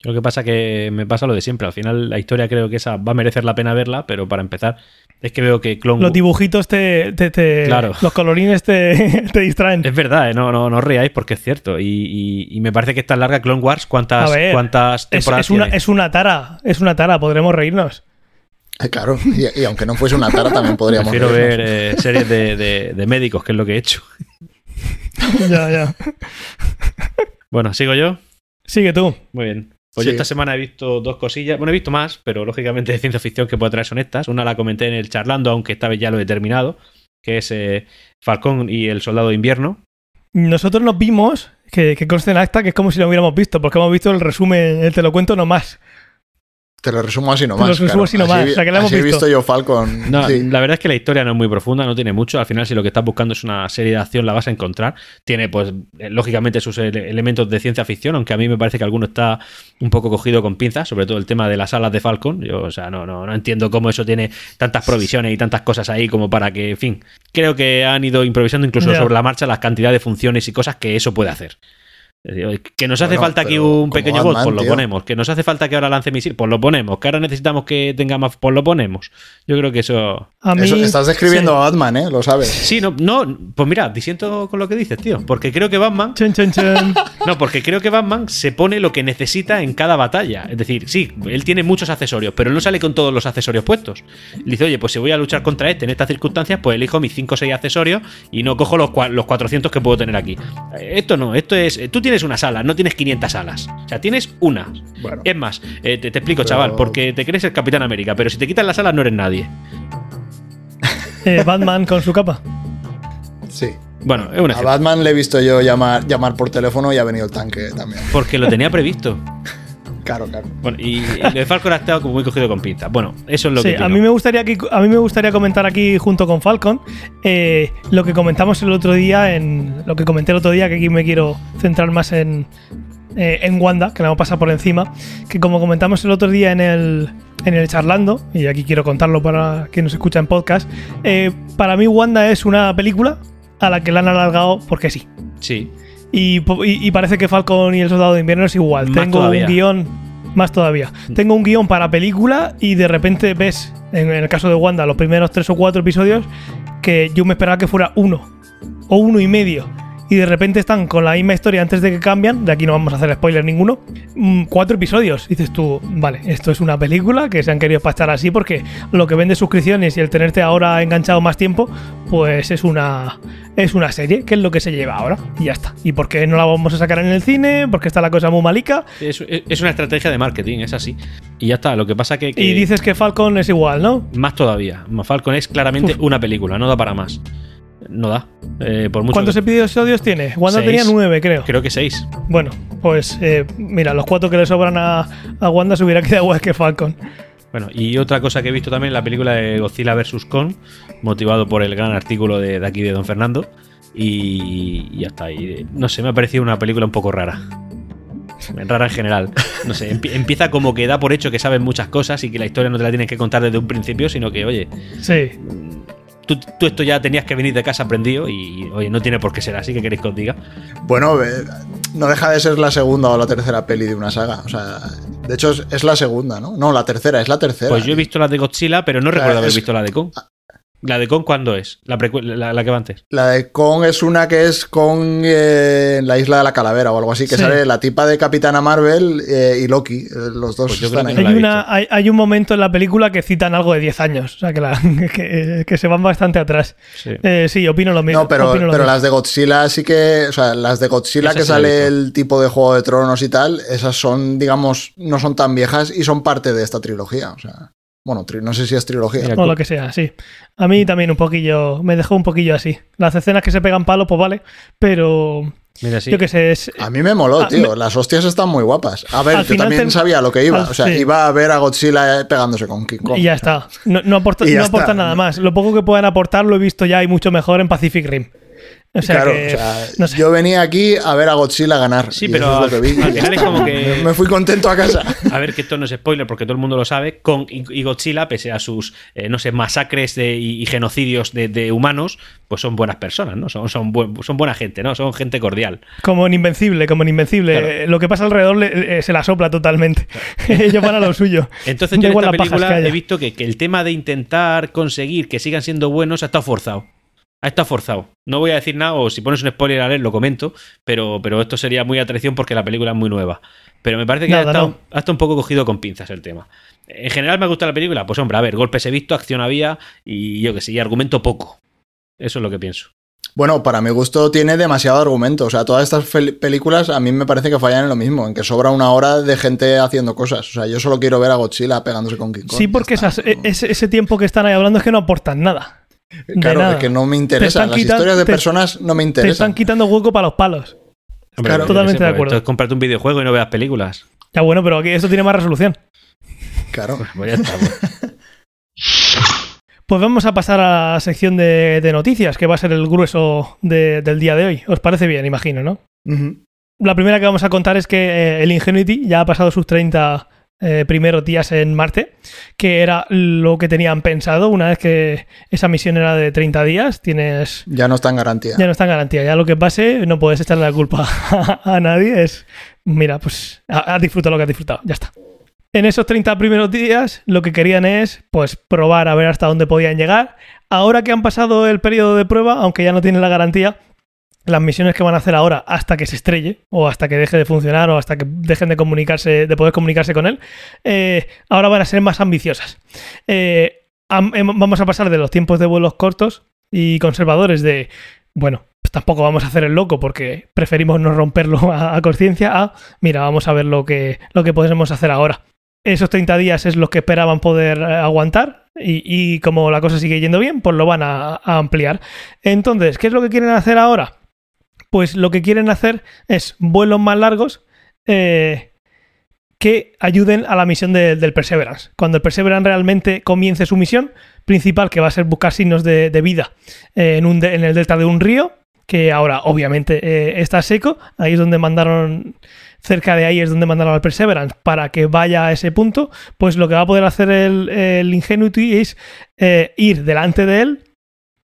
Lo que pasa que me pasa lo de siempre. Al final la historia creo que esa va a merecer la pena verla, pero para empezar es que veo que Clone
Los dibujitos te, te- te-
Claro.
Los colorines te, te distraen.
Es verdad, ¿eh? no, no, no os riáis porque es cierto. Y, y- y me parece que es tan larga Clone Wars. ¿Cuántas,
ver,
cuántas
Es,
temporadas
es una,
tiene?
es una tara, es una tara, podremos reírnos.
Eh, claro, y, y aunque no fuese una tara, también podríamos.
Prefiero ver eh, series de, de- de médicos, que es lo que he hecho.
ya, ya.
Bueno, ¿sigo yo?
Sigue tú.
Muy bien. Pues yo esta semana he visto dos cosillas. Bueno, he visto más, pero lógicamente de ciencia ficción que puedo traer son estas. Una la comenté en el charlando, aunque esta vez ya lo he terminado, que es eh, Falcón y el Soldado de Invierno.
Nosotros nos vimos, que, que conste en acta, que es como si lo hubiéramos visto, porque hemos visto el resumen, el te lo cuento nomás.
Te lo resumo así
Te
nomás.
lo resumo
claro.
así nomás,
vi-
o sea, que la hemos
así he
visto.
visto yo Falcon.
No,
sí.
La verdad es que la historia no es muy profunda, no tiene mucho. Al final, si lo que estás buscando es una serie de acción, la vas a encontrar. Tiene, pues, eh, lógicamente sus ele- elementos de ciencia ficción, aunque a mí me parece que alguno está un poco cogido con pinzas, sobre todo el tema de las alas de Falcon. Yo, o sea, no, no, no entiendo cómo eso tiene tantas provisiones y tantas cosas ahí como para que, en fin, creo que han ido improvisando incluso sobre la marcha las cantidades de funciones y cosas que eso puede hacer. Que nos hace
Bueno,
falta aquí un pequeño bot, pues lo
tío.
ponemos. Que nos hace falta que ahora lance misil, pues lo ponemos. Que ahora necesitamos que tenga más, pues lo ponemos. Yo creo que eso.
A mí,
Eso- estás describiendo
sí.
a Batman, ¿eh? Lo sabes.
Sí, no, no, pues mira, disiento con lo que dices, tío. Porque creo que Batman. No, porque creo que Batman se pone lo que necesita en cada batalla. Es decir, sí, él tiene muchos accesorios, pero no sale con todos los accesorios puestos. Le dice, oye, pues si voy a luchar contra este en estas circunstancias, pues elijo mis 5 o 6 accesorios y no cojo los, los 400 que puedo tener aquí. Eh, Esto no, esto es. Tú tienes una sala, no tienes 500 alas. O sea, tienes una.
Bueno.
Es más, eh, te, te explico,
Pero-
chaval, porque te crees el Capitán América, pero si te quitas las alas no eres nadie.
Eh, Batman con su capa.
Sí.
Bueno, es un
A. Batman le he visto yo llamar, llamar por teléfono y ha venido el tanque también.
Porque lo tenía previsto.
Claro, claro.
Bueno, y, lo de Falcon ha estado como muy cogido con pinzas. Bueno, eso es lo
Sí,
que.
a mí me gustaría aquí, a mí me gustaría comentar aquí junto con Falcon eh, lo que comentamos el otro día en lo que comenté el otro día que aquí me quiero centrar más en eh, en Wanda que la vamos a pasar por encima que como comentamos el otro día en el en el charlando y aquí quiero contarlo para quien nos escucha en podcast eh, para mí Wanda es una película a la que la han alargado porque sí
Sí.
Y, y- y parece que Falcon y el Soldado de Invierno es igual.
Más
Tengo
todavía.
un guion, más todavía. Tengo un guion para película y de repente ves, en el caso de Wanda, los primeros tres o cuatro episodios, que yo me esperaba que fuera uno o uno y medio. Y de repente están con la misma historia antes de que cambian. De aquí no vamos a hacer spoiler ninguno. mm, Cuatro episodios. Dices tú, vale, esto es una película que se han querido pactar así porque lo que vende suscripciones y el tenerte ahora enganchado más tiempo, pues es una, es una serie, que es lo que se lleva ahora. Y ya está. ¿Y por qué no la vamos a sacar en el cine? Porque está la cosa muy malica.
Es, es una estrategia de marketing, es así. Y ya está. Lo que pasa que. que
Y dices que Falcon es igual, ¿no?
Más todavía. Falcon es claramente
Uf.
una película, no da para más. No da. Eh, por mucho
¿Cuántos
que-
episodios tiene? Wanda
Seis.
tenía nueve, creo.
Creo que seis.
Bueno, pues eh, mira, los cuatro que le sobran a, a Wanda se hubiera quedado igual que Falcon.
Bueno, y otra cosa que he visto también en la película de Godzilla vs. Kong, motivado por el gran artículo de, de aquí de Don Fernando. Y, y ya está. Y, eh, no sé, me ha parecido una película un poco rara. Rara en general. No sé, empie- empieza como que da por hecho que sabes muchas cosas y que la historia no te la tienes que contar desde un principio, sino que, oye,
Sí.
Tú, tú esto ya tenías que venir de casa aprendido y, oye, no tiene por qué ser así, que queréis que os diga?
Bueno, eh, no deja de ser la segunda o la tercera peli de una saga. O sea, de hecho es, es la segunda, ¿no? No, la tercera, es la tercera.
Pues yo he visto la de Godzilla, pero no
O sea,
recuerdo haber
es-
visto la de Kong. ¿La de Kong cuándo es? La, la, la que va antes.
La de Kong es una que es Kong eh, la isla de la calavera o algo así, que
Sí.
sale la tipa de Capitana Marvel eh, y Loki. eh, los dos
Pues yo
están
creo
ahí.
que
Hay, una, hay, hay un momento en la película que citan algo de 10 años, o sea, que, la- que, que se van bastante atrás.
Sí.
Eh, sí, opino lo mismo.
No, pero, pero
mismo.
las de Godzilla sí que. O sea, las de Godzilla que sale el tipo de Juego de Tronos y tal, esas son, digamos, no son tan viejas y son parte de esta trilogía. O sea, bueno, tri- no sé si es trilogía.
Mira,
O lo que sea, sí. A mí también un poquillo, me dejó un poquillo así. Las escenas que se pegan palos, pues vale, pero
Mira, sí.
yo qué sé, es,
A mí me moló,
Ah,
tío.
me-
Las hostias están muy guapas. A ver,
Al
yo también
ten-
sabía lo que iba.
al-
O sea,
sí.
iba a ver a Godzilla pegándose con King Kong.
y ya está. No, no aporta, no aporta
está.
nada más. Lo poco que puedan aportar lo he visto ya y mucho mejor en Pacific Rim. O sea
claro,
que,
o sea,
no sé.
yo venía aquí a ver a Godzilla ganar.
Sí, pero
es vi.
al final es como que-
Me fui contento a casa.
A ver, que esto no es spoiler porque todo el mundo lo sabe. Kong y Godzilla, pese a sus, eh, no sé, masacres de- y, y genocidios de, de humanos, pues son buenas personas, ¿no? Son, son, buen- son buena gente, ¿no? Son gente cordial.
Como en Invencible, como en Invencible.
Claro.
Eh, Lo que pasa alrededor le- eh, se la sopla totalmente. Ellos van a lo suyo.
Entonces yo en esta película he visto que, que el tema de intentar conseguir que sigan siendo buenos ha estado forzado. Ha estado forzado. No voy a decir nada, o si pones un spoiler a leer lo comento, pero, pero esto sería muy a traición porque la película es muy nueva. Pero me parece que ha, estado,
no.
ha estado un poco cogido con pinzas el tema. En general me gusta la película, pues hombre, a ver, golpes he visto, acción había y yo que sé, y argumento poco. Eso es lo que pienso.
Bueno, para mi gusto tiene demasiado argumento. O sea, todas estas películas a mí me parece que fallan en lo mismo, en que sobra una hora de gente haciendo cosas. O sea, yo solo quiero ver a Godzilla pegándose con King Kong.
Sí, porque esas- e- ese, ese tiempo que están ahí hablando es que no aportan nada.
Claro,
nada.
es que no me
Te
interesan.
están
Las
quitan-
historias de
te-
personas no me
Te
interesan.
están quitando hueco para los palos.
Hombre,
Claro.
Totalmente de
pues
acuerdo.
Entonces cómprate un videojuego y no veas películas.
Ya bueno, pero aquí esto tiene más resolución.
Claro.
Pues ya está. pues.
Pues vamos a pasar a la sección de, de noticias, que va a ser el grueso de- del día de hoy. ¿Os parece bien, imagino, no? La primera que vamos a contar es que eh, el Ingenuity ya ha pasado sus 30 eh, primeros días en Marte, que era lo que tenían pensado. Una vez que esa misión era de 30 días, tienes.
Ya no está en garantía.
Ya no está en garantía. Ya lo que pase, no puedes echarle la culpa a, nadie. Es. Mira, pues has disfrutado lo que has disfrutado. Ya está. En esos 30 primeros días, lo que querían es, pues, probar a ver hasta dónde podían llegar. Ahora que han pasado el periodo de prueba, aunque ya no tienen la garantía, las misiones que van a hacer ahora hasta que se estrelle o hasta que deje de funcionar o hasta que dejen de comunicarse, de poder comunicarse con él, eh, ahora van a ser más ambiciosas. Eh, vamos a pasar de los tiempos de vuelos cortos y conservadores de, bueno, pues tampoco vamos a hacer el loco porque preferimos no romperlo a, conciencia a, mira, vamos a ver lo que, lo que podemos hacer ahora. Esos 30 días es lo que esperaban poder eh, aguantar y, como la cosa sigue yendo bien, pues lo van a ampliar. Entonces, ¿qué es lo que quieren hacer ahora? Pues lo que quieren hacer es vuelos más largos eh, que ayuden a la misión del Perseverance. Cuando el Perseverance realmente comience su misión principal, que va a ser buscar signos de, vida eh, en, el delta de un río, que ahora obviamente eh, está seco, ahí es donde mandaron, cerca de ahí es donde mandaron al Perseverance para que vaya a ese punto, pues lo que va a poder hacer el, el Ingenuity es ir delante de él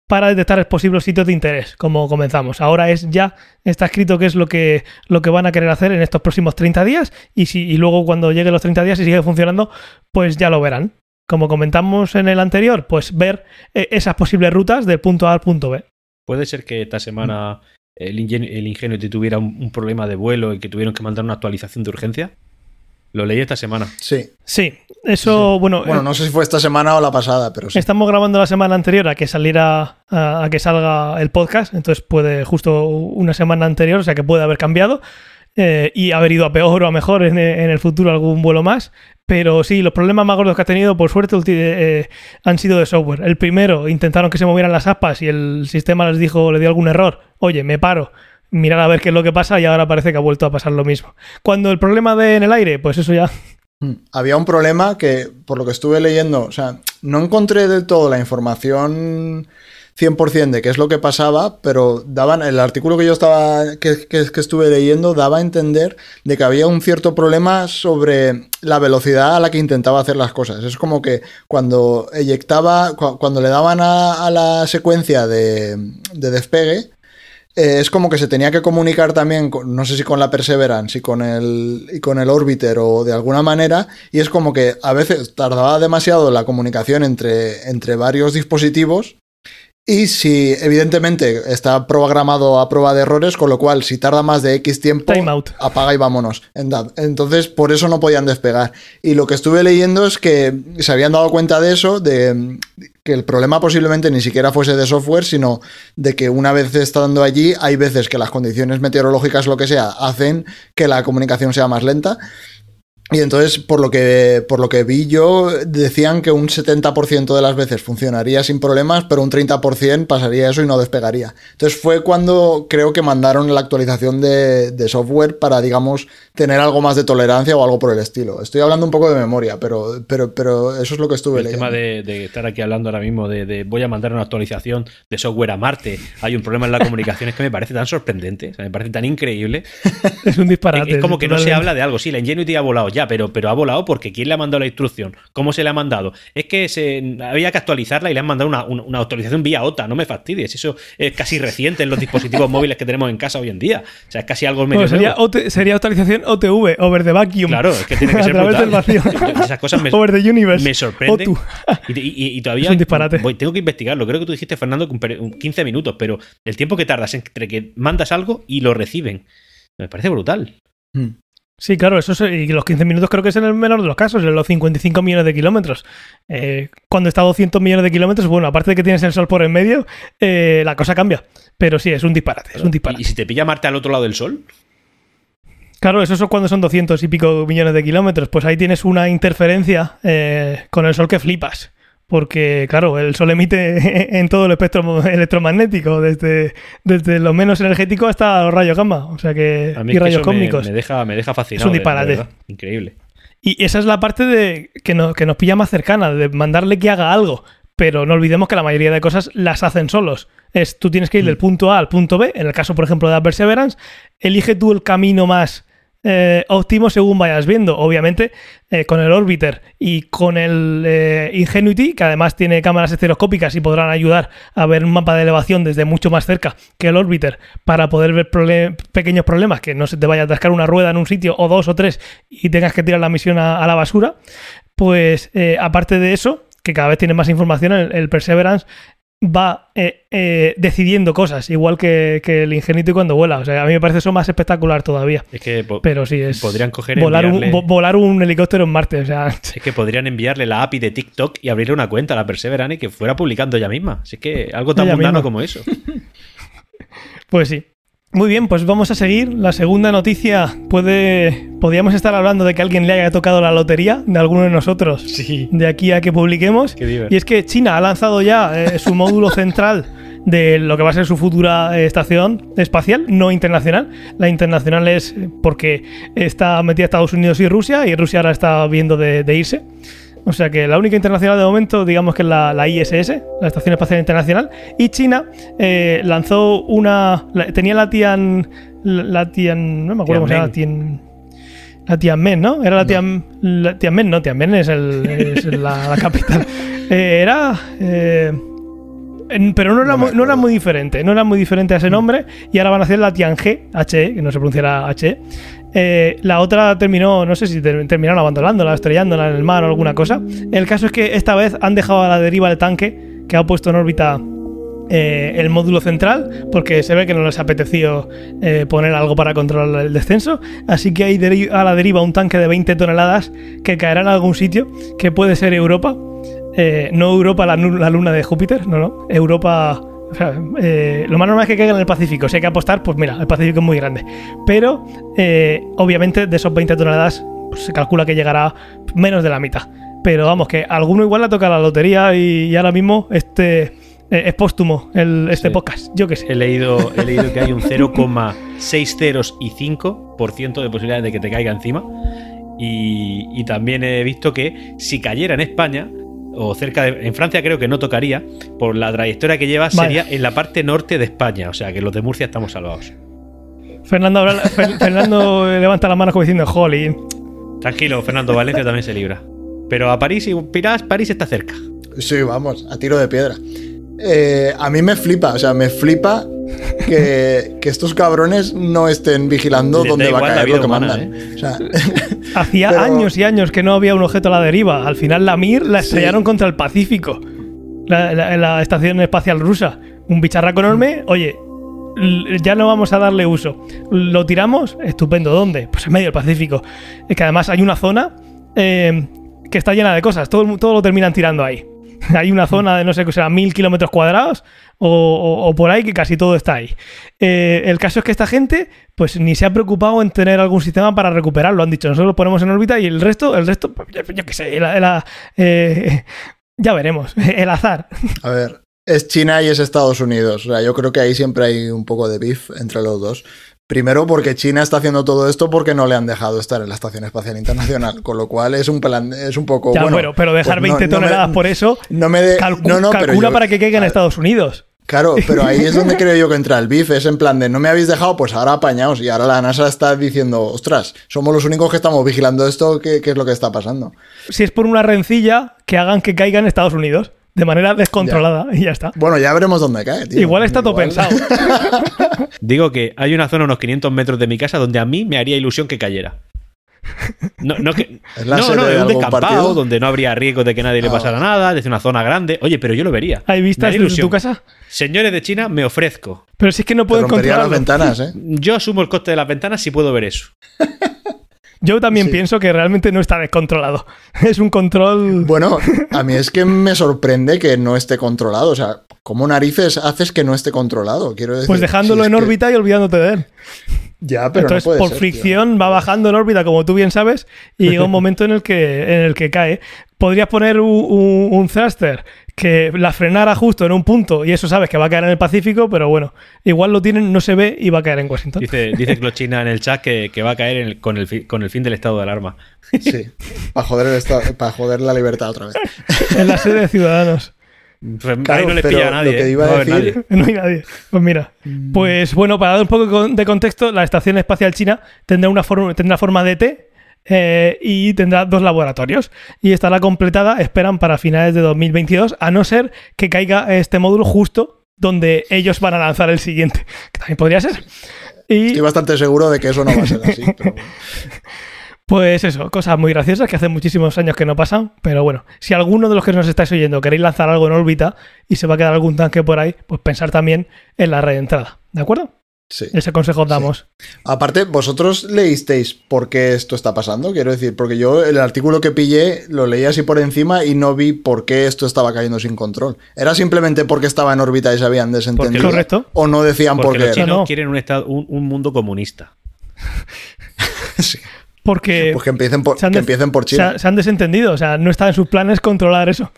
para detectar posibles sitios de interés, como comenzamos. Ahora es ya, está escrito qué es lo que, lo que van a querer hacer en estos próximos 30 días y, si, y luego cuando lleguen los 30 días y sigue funcionando, pues ya lo verán. Como comentamos en el anterior, pues ver eh, esas posibles rutas del punto A al punto B.
Puede ser que esta semana el, el Ingenuity tuviera un problema de vuelo y que tuvieron que mandar una actualización de urgencia. Lo leí esta semana.
Sí.
Sí, eso, bueno.
Bueno, no sé si fue esta semana o la pasada, pero sí.
Estamos grabando la semana anterior a que saliera, a, que salga el podcast, entonces puede, justo una semana anterior, o sea que puede haber cambiado eh, y haber ido a peor o a mejor en, el futuro algún vuelo más. Pero sí, los problemas más gordos que ha tenido, por suerte, eh, han sido de software. El primero, intentaron que se movieran las aspas y el sistema les dijo, le dio algún error. Oye, me paro mirar a ver qué es lo que pasa y ahora parece que ha vuelto a pasar lo mismo. Cuando el problema de en el aire, pues eso ya...
Hmm. Había un problema que, por lo que estuve leyendo, o sea, no encontré del todo la información 100% de qué es lo que pasaba, pero daban el artículo que yo estaba que, que, estuve leyendo daba a entender de que había un cierto problema sobre la velocidad a la que intentaba hacer las cosas. Es como que cuando eyectaba, cuando le daban a, la secuencia de, de despegue, eh, es como que se tenía que comunicar también, no sé si con la Perseverance y con, el, y con el Orbiter o de alguna manera, y es como que a veces tardaba demasiado la comunicación entre, entre varios dispositivos y si evidentemente está programado a prueba de errores, con lo cual si tarda más de X tiempo, apaga y vámonos. Entonces por eso no podían despegar. Y lo que estuve leyendo es que se habían dado cuenta de eso, de que el problema posiblemente ni siquiera fuese de software, sino de que una vez estando allí, hay veces que las condiciones meteorológicas, lo que sea, hacen que la comunicación sea más lenta. Y entonces, por lo que, por lo que vi yo, decían que un 70% de las veces funcionaría sin problemas, pero un 30% pasaría eso y no despegaría. Entonces fue cuando creo que mandaron la actualización de, software para, digamos, tener algo más de tolerancia o algo por el estilo. Estoy hablando un poco de memoria, pero, pero, pero eso es lo que estuve leyendo.
El tema de, estar aquí hablando ahora mismo de, voy a mandar una actualización de software a Marte, hay un problema en la comunicación, es que me parece tan sorprendente, me parece tan increíble.
es un disparate.
Es, como que no se habla de algo. Sí, la Ingenuity ha volado ya, pero, pero ha volado porque ¿quién le ha mandado la instrucción? ¿Cómo se le ha mandado? Es que se, había que actualizarla y le han mandado una, actualización vía OTA, no me fastidies. Eso es casi reciente en los dispositivos móviles que tenemos en casa hoy en día. O sea, es casi algo medio.
sería, sería, actualización OTV, over the vacuum.
Claro, es que tiene que ser brutal. Esas cosas me,
over the universe.
me sorprenden. Y, todavía.
Es un disparate.
Voy, tengo que investigarlo. Creo que tú dijiste, Fernando, 15 minutos, pero el tiempo que tardas entre que mandas algo y lo reciben me parece brutal.
Hmm. Sí, claro, eso y los 15 minutos creo que es en el menor de los casos, en los 55 millones de kilómetros. Eh, cuando está a 200 millones de kilómetros, bueno, aparte de que tienes el sol por en medio, eh, la cosa cambia. Pero sí, es un disparate, es un disparate.
¿Y si te pilla Marte al otro lado del sol?
Claro, eso es cuando son 200 y pico millones de kilómetros. Pues ahí tienes una interferencia eh, con el sol que flipas porque claro, el Sol emite en todo el espectro electromagnético, desde, desde lo menos energético hasta los rayos gamma, o sea que y rayos cósmicos.
Me, deja, me deja fascinado. Es
un disparate.
Increíble.
Y esa es la parte de que, nos, que nos pilla más cercana, de mandarle que haga algo. Pero no olvidemos que la mayoría de cosas las hacen solos. Es, tú tienes que ir del mm. punto A al punto B. En el caso, por ejemplo, de la Perseverance, elige tú el camino más eh, óptimo según vayas viendo. Obviamente, eh, con el Orbiter y con el eh, Ingenuity, que además tiene cámaras estereoscópicas y podrán ayudar a ver un mapa de elevación desde mucho más cerca que el Orbiter para poder ver pequeños problemas, que no se te vaya a atascar una rueda en un sitio o dos o tres y tengas que tirar la misión a, la basura. Pues eh, aparte de eso, que cada vez tiene más información, el Perseverance va eh, eh, decidiendo cosas, igual que, que el Ingenuity cuando vuela. O sea, a mí me parece eso más espectacular todavía.
Es que
Pero sí, es
podrían coger y
volar un,
enviarle-
vo- volar un helicóptero en Marte. O sea,
Es que podrían enviarle la API de TikTok y abrirle una cuenta a la Perseverance y que fuera publicando ella misma. Así que algo tan
Ella
mundano
misma.
como eso.
pues sí. Muy bien, pues vamos a seguir. La segunda noticia puede. Podríamos estar hablando de que alguien le haya tocado la lotería de alguno de nosotros.
Sí.
De aquí a que publiquemos.
Qué.
Y es que China ha lanzado ya eh, su módulo central de lo que va a ser su futura eh, estación espacial, no internacional. La internacional es porque está metida Estados Unidos y Rusia, y Rusia ahora está viendo de, de irse. O sea que la única internacional de momento, digamos que es la, la ISS, la Estación Espacial Internacional. Y China eh, lanzó una. la- tenía la Tian. La, Tian. No me acuerdo cómo se llama. Tian. La Tianmen, ¿no? Era la, Tian, la Tianmen, no, Tianmen es, el, es la, la capital. Eh, era. eh, pero no era,
No
muy, no era
acuerdo.
muy diferente, no era muy diferente a ese nombre. Y ahora van a hacer la Tiange, HE, que no se pronunciará HE. Eh, la otra terminó, no sé si ter- terminaron abandonándola, estrellándola en el mar o alguna cosa. El caso es que esta vez han dejado a la deriva el tanque que ha puesto en órbita eh, el módulo central, porque se ve que no les apeteció eh, poner algo para controlar el descenso. Así que hay a la deriva un tanque de 20 toneladas que caerá en algún sitio, que puede ser Europa. Eh, no Europa, la, la luna de Júpiter, no, no. Europa. o sea, eh, lo más normal es que caiga en el Pacífico. Si hay que apostar, pues mira, el Pacífico es muy grande. Pero, eh, obviamente, de esos 20 toneladas, pues se calcula que llegará menos de la mitad. Pero vamos, que a alguno igual le toca la lotería y, y ahora mismo este eh, es póstumo el, este
Sí.
podcast. Yo qué sé.
He leído, he leído que hay un 0,6 ceros y 5% de posibilidades de que te caiga encima. Y, y también he visto que si cayera en España, o cerca de. En Francia creo que no tocaría, por la trayectoria que lleva, sería en la parte norte de España. O sea que los de Murcia estamos salvados.
Fernando, Fernando levanta la mano como diciendo, jolín.
Tranquilo, Fernando Valencia también se libra. Pero a París, y Pirás, París está cerca.
Sí, vamos, a tiro de piedra. Eh, a mí me flipa, o sea, me flipa que, que estos cabrones no estén vigilando dónde va a caer lo que
humana,
mandan.
¿eh?
O sea,
Hacía
Pero-
años y años que no había un objeto a la deriva. Al final la Mir la
Sí.
estrellaron contra el Pacífico. La, la- la estación espacial rusa. Un bicharraco enorme. Oye, ya no vamos a darle uso. Lo tiramos, estupendo. ¿Dónde? Pues en medio del Pacífico. Es que además hay una zona eh, que está llena de cosas. Todo, todo lo terminan tirando ahí. Hay una zona de no sé qué será, mil kilómetros cuadrados o, por ahí que casi todo está ahí. Eh, el caso es que esta gente, pues ni se ha preocupado en tener algún sistema para recuperarlo. Han dicho, nosotros lo ponemos en órbita y el resto, el resto, pues, yo, qué sé, la- la- eh, ya veremos. El azar.
a ver, es China y es Estados Unidos. O sea, yo creo que ahí siempre hay un poco de beef entre los dos. Primero porque China está haciendo todo esto porque no le han dejado estar en la Estación Espacial Internacional, con lo cual es un plan, es un poco
ya,
bueno.
bueno, pero dejar
pues no-
20
no me-
toneladas por eso,
No me de,
calcu-
no, no, pero
calcula
yo-
para que caiga en Estados Unidos.
Claro, pero ahí es donde creo yo que entra el beef, es en plan de no me habéis dejado, pues ahora apañaos. Y ahora la NASA está diciendo, ostras, somos los únicos que estamos vigilando esto, ¿qué, qué es lo que está pasando?
Si es por una rencilla, que hagan que caiga en Estados Unidos. De manera descontrolada y ya está.
Bueno, ya veremos dónde cae, tío.
Igual está todo
Igual-
pensado.
Digo que hay una zona a unos 500 metros de mi casa donde a mí me haría ilusión que cayera. No, no, que,
¿Es la
no, no,
de
un descampado
partido?
donde no habría riesgo de que nadie le
Ah.
pasara nada, desde una zona grande. Oye, pero yo lo vería.
¿Hay vistas
ilusión.
tu casa?
Señores de China, me ofrezco.
Pero si es que no pueden
rompería las ventanas, ¿eh?
Yo asumo el coste de las ventanas si puedo ver eso.
Yo también
Sí.
pienso que realmente no está descontrolado. Es un control.
Bueno, a mí es que me sorprende que no esté controlado. O sea, ¿cómo narices haces que no esté controlado? Quiero decir,
Pues dejándolo
si
en
que-
órbita y olvidándote de él.
Ya, pero
Entonces,
no puede
por
ser,
fricción va bajando en órbita, como tú bien sabes, y llega un momento en el que, en el que cae. Podrías poner un, un, un thruster que la frenara justo en un punto y eso sabes que va a caer en el Pacífico, pero bueno, igual lo tienen, no se ve y va a caer en Washington.
Dice, dice Clochina en el chat que, que va a caer en el- con, el fi- con el fin del estado de alarma.
Sí, para joder, el estado- para joder la libertad otra vez.
en la sede de Ciudadanos.
Pues
Claro,
ahí no le pilla a nadie.
lo que
¿eh?
iba a
No
decir-
nadie.
No hay nadie. Pues mira. Pues bueno, para dar un poco de contexto, la Estación Espacial China tendrá una forma, tendrá forma de T eh, y tendrá dos laboratorios. Y estará completada, esperan, para finales de 2022, a no ser que caiga este módulo justo donde ellos van a lanzar el siguiente. Que también podría ser. Y
Estoy bastante seguro de que eso no va a ser así. pero bueno.
pues eso, cosas muy graciosas que hace muchísimos años que no pasan. Pero bueno, si alguno de los que nos estáis oyendo queréis lanzar algo en órbita y se va a quedar algún tanque por ahí, pues pensar también en la red de entrada. ¿De acuerdo?
Sí.
Ese consejo os damos.
Aparte, vosotros leísteis por qué esto está pasando, quiero decir, porque yo el artículo que pillé lo leí así por encima y no vi por qué esto estaba cayendo sin control. ¿Era simplemente porque estaba en órbita y se habían desentendido?
Correcto.
¿O no decían por qué?
los
era?
chinos
No, no.
quieren un, estado, un, un mundo comunista.
Sí.
Porque
Pues que empiecen por,
se han
que
des-
empiecen por
se,
China.
ha- se han desentendido. O sea, no está en sus planes controlar eso.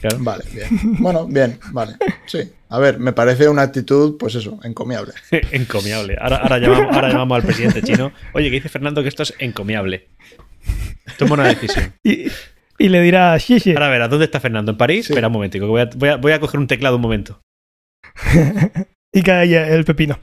Claro.
Vale, bien. Bueno, bien, vale. Sí. A ver, me parece una actitud, pues eso, encomiable.
encomiable. Ahora, ahora, llamamos, ahora llamamos al presidente chino. Oye, que dice Fernando que esto es encomiable. Toma una decisión.
Y, y le dirá, sí, sí.
Ahora verás, ¿dónde está Fernando? ¿En París?
Sí.
Espera un momentico, que voy a, voy, a, voy a coger un teclado un momento.
y cae ahí el pepino.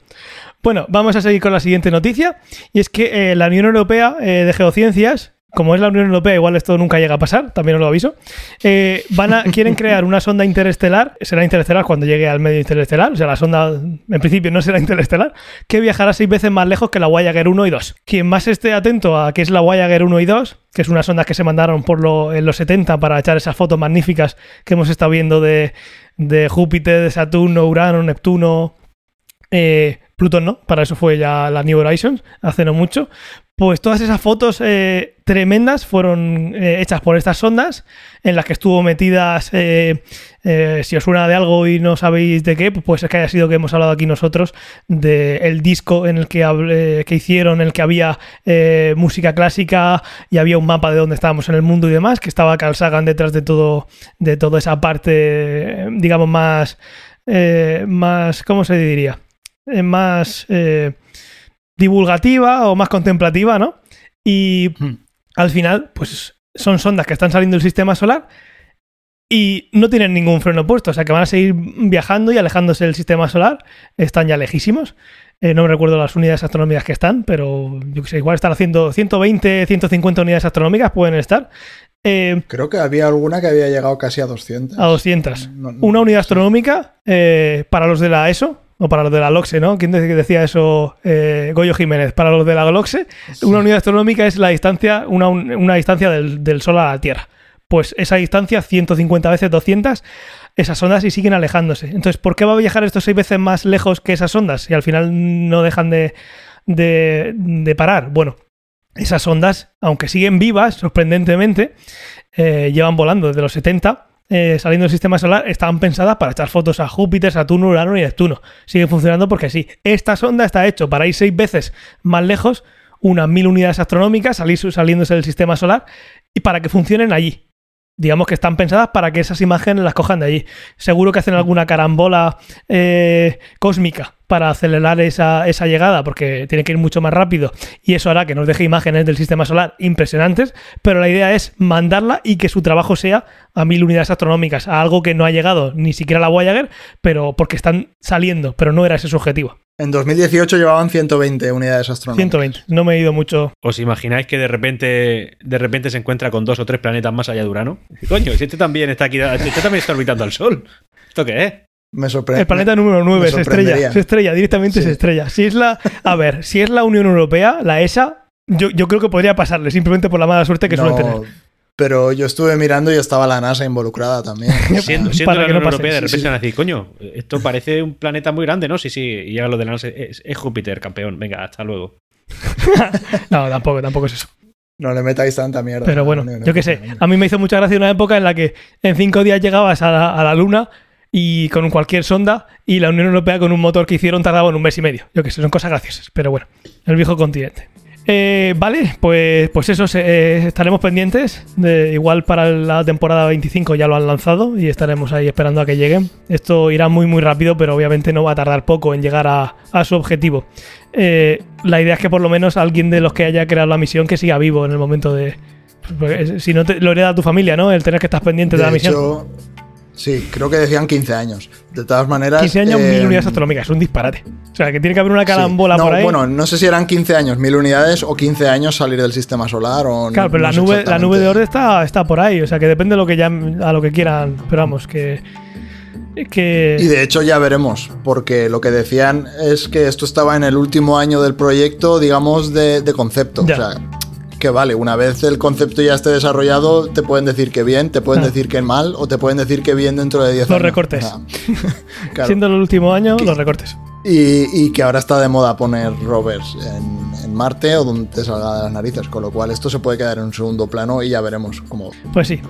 Bueno, vamos a seguir con la siguiente noticia. Y es que eh, la Unión Europea eh, de Geociencias, como es la Unión Europea, igual esto nunca llega a pasar, también os lo aviso. eh, van a, quieren crear una sonda interestelar, será interestelar cuando llegue al medio interestelar, o sea, la sonda en principio no será interestelar, que viajará seis veces más lejos que la Voyager 1 y 2. Quien más esté atento a qué es la Voyager 1 y 2, que es una sonda que se mandaron por lo- en los 70 para echar esas fotos magníficas que hemos estado viendo de, de Júpiter, de Saturno, Urano, Neptuno, eh, Plutón no, para eso fue ya la New Horizons, hace no mucho. Pues todas esas fotos eh, tremendas fueron eh, hechas por estas sondas, en las que estuvo metidas, eh, si os suena de algo y no sabéis de qué, pues es que haya sido que hemos hablado aquí nosotros del disco en el que, que hicieron, en el que había música clásica y había un mapa de dónde estábamos en el mundo y demás, que estaba Carl detrás de todo, de toda esa parte, digamos, más, más, ¿cómo se diría? Más divulgativa o más contemplativa, ¿no? Y
Hmm.
al final, pues son sondas que están saliendo del sistema solar y no tienen ningún freno puesto, o sea que van a seguir viajando y alejándose del sistema solar, están ya lejísimos. Eh, no me recuerdo las unidades astronómicas que están, pero yo que sé, igual están haciendo 120, 150 unidades astronómicas, pueden estar. Eh,
Creo que había alguna que había llegado casi a 200.
a 200.
No, no,
Una unidad
sí.
astronómica eh, para los de la ESO o para los de la LOXE, ¿no? ¿Quién de- decía eso? Eh, Goyo Jiménez. Para los de la LOXE,
Sí.
una unidad astronómica es la distancia, una, un- una distancia del, del Sol a la Tierra. Pues esa distancia, 150 veces 200, esas ondas y siguen alejándose. Entonces, ¿por qué va a viajar esto seis veces más lejos que esas ondas? Y al final no dejan de, de, de parar. Bueno, esas ondas, aunque siguen vivas, sorprendentemente, eh, llevan volando desde los 70, eh, saliendo del sistema solar, estaban pensadas para echar fotos a Júpiter, Saturno, Urano y Neptuno. Sigue funcionando porque sí. Esta sonda está hecho para ir seis veces más lejos, unas mil unidades astronómicas, salir, saliéndose del sistema solar, y para que funcionen allí. Digamos que están pensadas para que esas imágenes las cojan de allí. Seguro que hacen alguna carambola eh, cósmica para acelerar esa, esa llegada, porque tiene que ir mucho más rápido y eso hará que nos deje imágenes del sistema solar impresionantes, pero la idea es mandarla y que su trabajo sea a mil unidades astronómicas, a algo que no ha llegado ni siquiera a la Voyager, pero porque están saliendo, pero no era ese su objetivo.
En 2018 llevaban 120 unidades astronómicas.
120, no me he ido mucho.
¿Os imagináis que de repente, de repente se encuentra con dos o tres planetas más allá de Urano? Coño, si este también está aquí, este también está orbitando al Sol. ¿Esto qué es?
Me sorprende.
El planeta número 9
me
se estrella, se estrella, directamente
Sí.
se estrella. Si es la, a ver, si es la Unión Europea, la ESA, yo, yo creo que podría pasarle, simplemente por la mala suerte que
No,
suele tener.
Pero yo estuve mirando y estaba la NASA involucrada también.
Siendo, siendo
Para
la
que no
Unión
pase.
Europea, de repente
sí.
van a decir, coño, esto parece un planeta muy grande, ¿no? Sí, sí, y llega lo de la NASA, es, es Júpiter, campeón, venga, hasta luego.
No, tampoco, tampoco es eso.
No le metáis tanta mierda.
Pero bueno, yo qué sé. A mí me hizo mucha gracia una época en la que en cinco días llegabas a la, a la Luna y con cualquier sonda y la Unión Europea con un motor que hicieron tardaba en un mes y medio. Yo qué sé, son cosas graciosas. Pero bueno, el viejo continente. Eh, vale, pues, pues eso, eh, estaremos pendientes. De, igual para la temporada 25 ya lo han lanzado y estaremos ahí esperando a que lleguen. Esto irá muy muy rápido, pero obviamente no va a tardar poco en llegar a, a su objetivo. Eh, la idea es que por lo menos alguien de los que haya creado la misión que siga vivo en el momento de... pues, si no te, lo hereda tu familia, ¿no? El tener que estar pendiente de,
De
la misión.
Sí, creo que decían 15 años. De todas maneras.
15 años,
eh,
mil unidades astronómicas, es un disparate. O sea, que tiene que haber una
sí.
carambola
No,
por ahí.
Bueno, no sé si eran 15 años, mil unidades o 15 años salir del sistema solar o no-
claro, pero
no
la nube, la nube de orden está, está por ahí. O sea, que depende de lo que ya a lo que quieran. Pero vamos, que. que
Y de hecho ya veremos, porque lo que decían es que esto estaba en el último año del proyecto, digamos, de, de concepto.
Ya.
O sea, que vale, una vez el concepto ya esté desarrollado, te pueden decir que bien, te pueden
Ah.
decir que mal, o te pueden decir que bien dentro de 10
Los
años.
recortes.
O sea, claro.
siendo el último año, los recortes.
Y, y que ahora está de moda poner rovers en, en Marte o donde te salga de las narices, con lo cual esto se puede quedar en un segundo plano y ya veremos cómo.
Pues sí.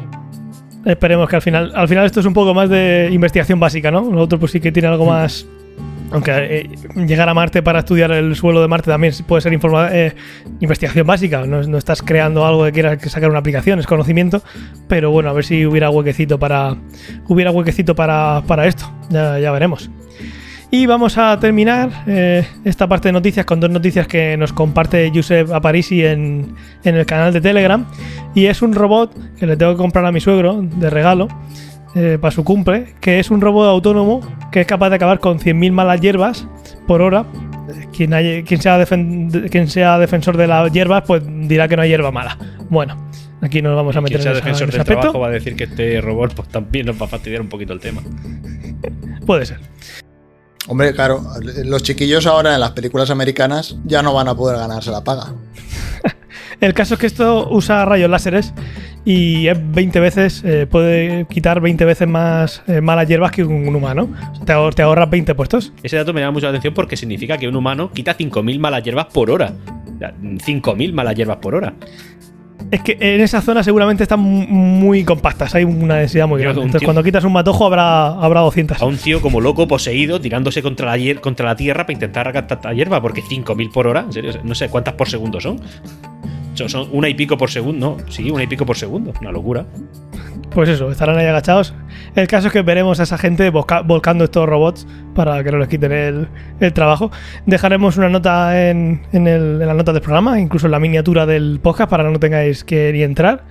Esperemos que al final. Al final esto es un poco más de investigación básica, ¿no? Nosotros pues sí que tiene algo más. Aunque eh, llegar a Marte para estudiar el suelo de Marte también puede ser eh, investigación básica. No, estás creando algo que quieras sacar una aplicación, es conocimiento. Pero bueno, a ver si hubiera huequecito para. Hubiera huequecito para, para esto. Ya, ya veremos. Y vamos a terminar eh, esta parte de noticias con dos noticias que nos comparte Josep Aparisi en, en el canal de Telegram. Y es un robot que le tengo que comprar a mi suegro de regalo eh, para su cumple, que es un robot autónomo que es capaz de acabar con 100.000 malas hierbas por hora. Quien, sea defen- quien sea defensor de las hierbas, pues dirá que no hay hierba mala. Bueno, aquí nos vamos a meter
Quien sea
en, esa-
defensor
en ese
del
aspecto.
trabajo va a decir que este robot pues también nos va a fastidiar un poquito el tema.
Puede ser.
Hombre, claro, los chiquillos ahora en las películas americanas ya no van a poder ganarse la paga.
El caso es que esto usa rayos láseres y es 20 veces, eh, puede quitar 20 veces más eh, malas hierbas que un, humano. Te, ahor- te ahorras 20 puestos.
Ese dato me llama mucho la atención porque significa que un humano quita 5.000 malas hierbas por hora. O sea, 5.000 malas hierbas por hora.
Es que en esa zona seguramente están mu- muy compactas, hay una densidad muy grande. Entonces
tío-
cuando quitas un matojo habrá, habrá 200.
A un tío como loco, poseído, tirándose contra la, hier- contra la tierra para intentar arrancar tanta hierba, porque 5.000 por hora, en serio, no sé cuántas por segundo son. Son, una y pico por segundo, no, sí, una y pico por segundo, una locura.
Pues eso, estarán ahí agachados. El caso es que veremos a esa gente volca- volcando estos robots para que no les quiten el, trabajo. Dejaremos una nota en, en el- del programa, incluso en la miniatura del podcast, para que no tengáis que ni entrar.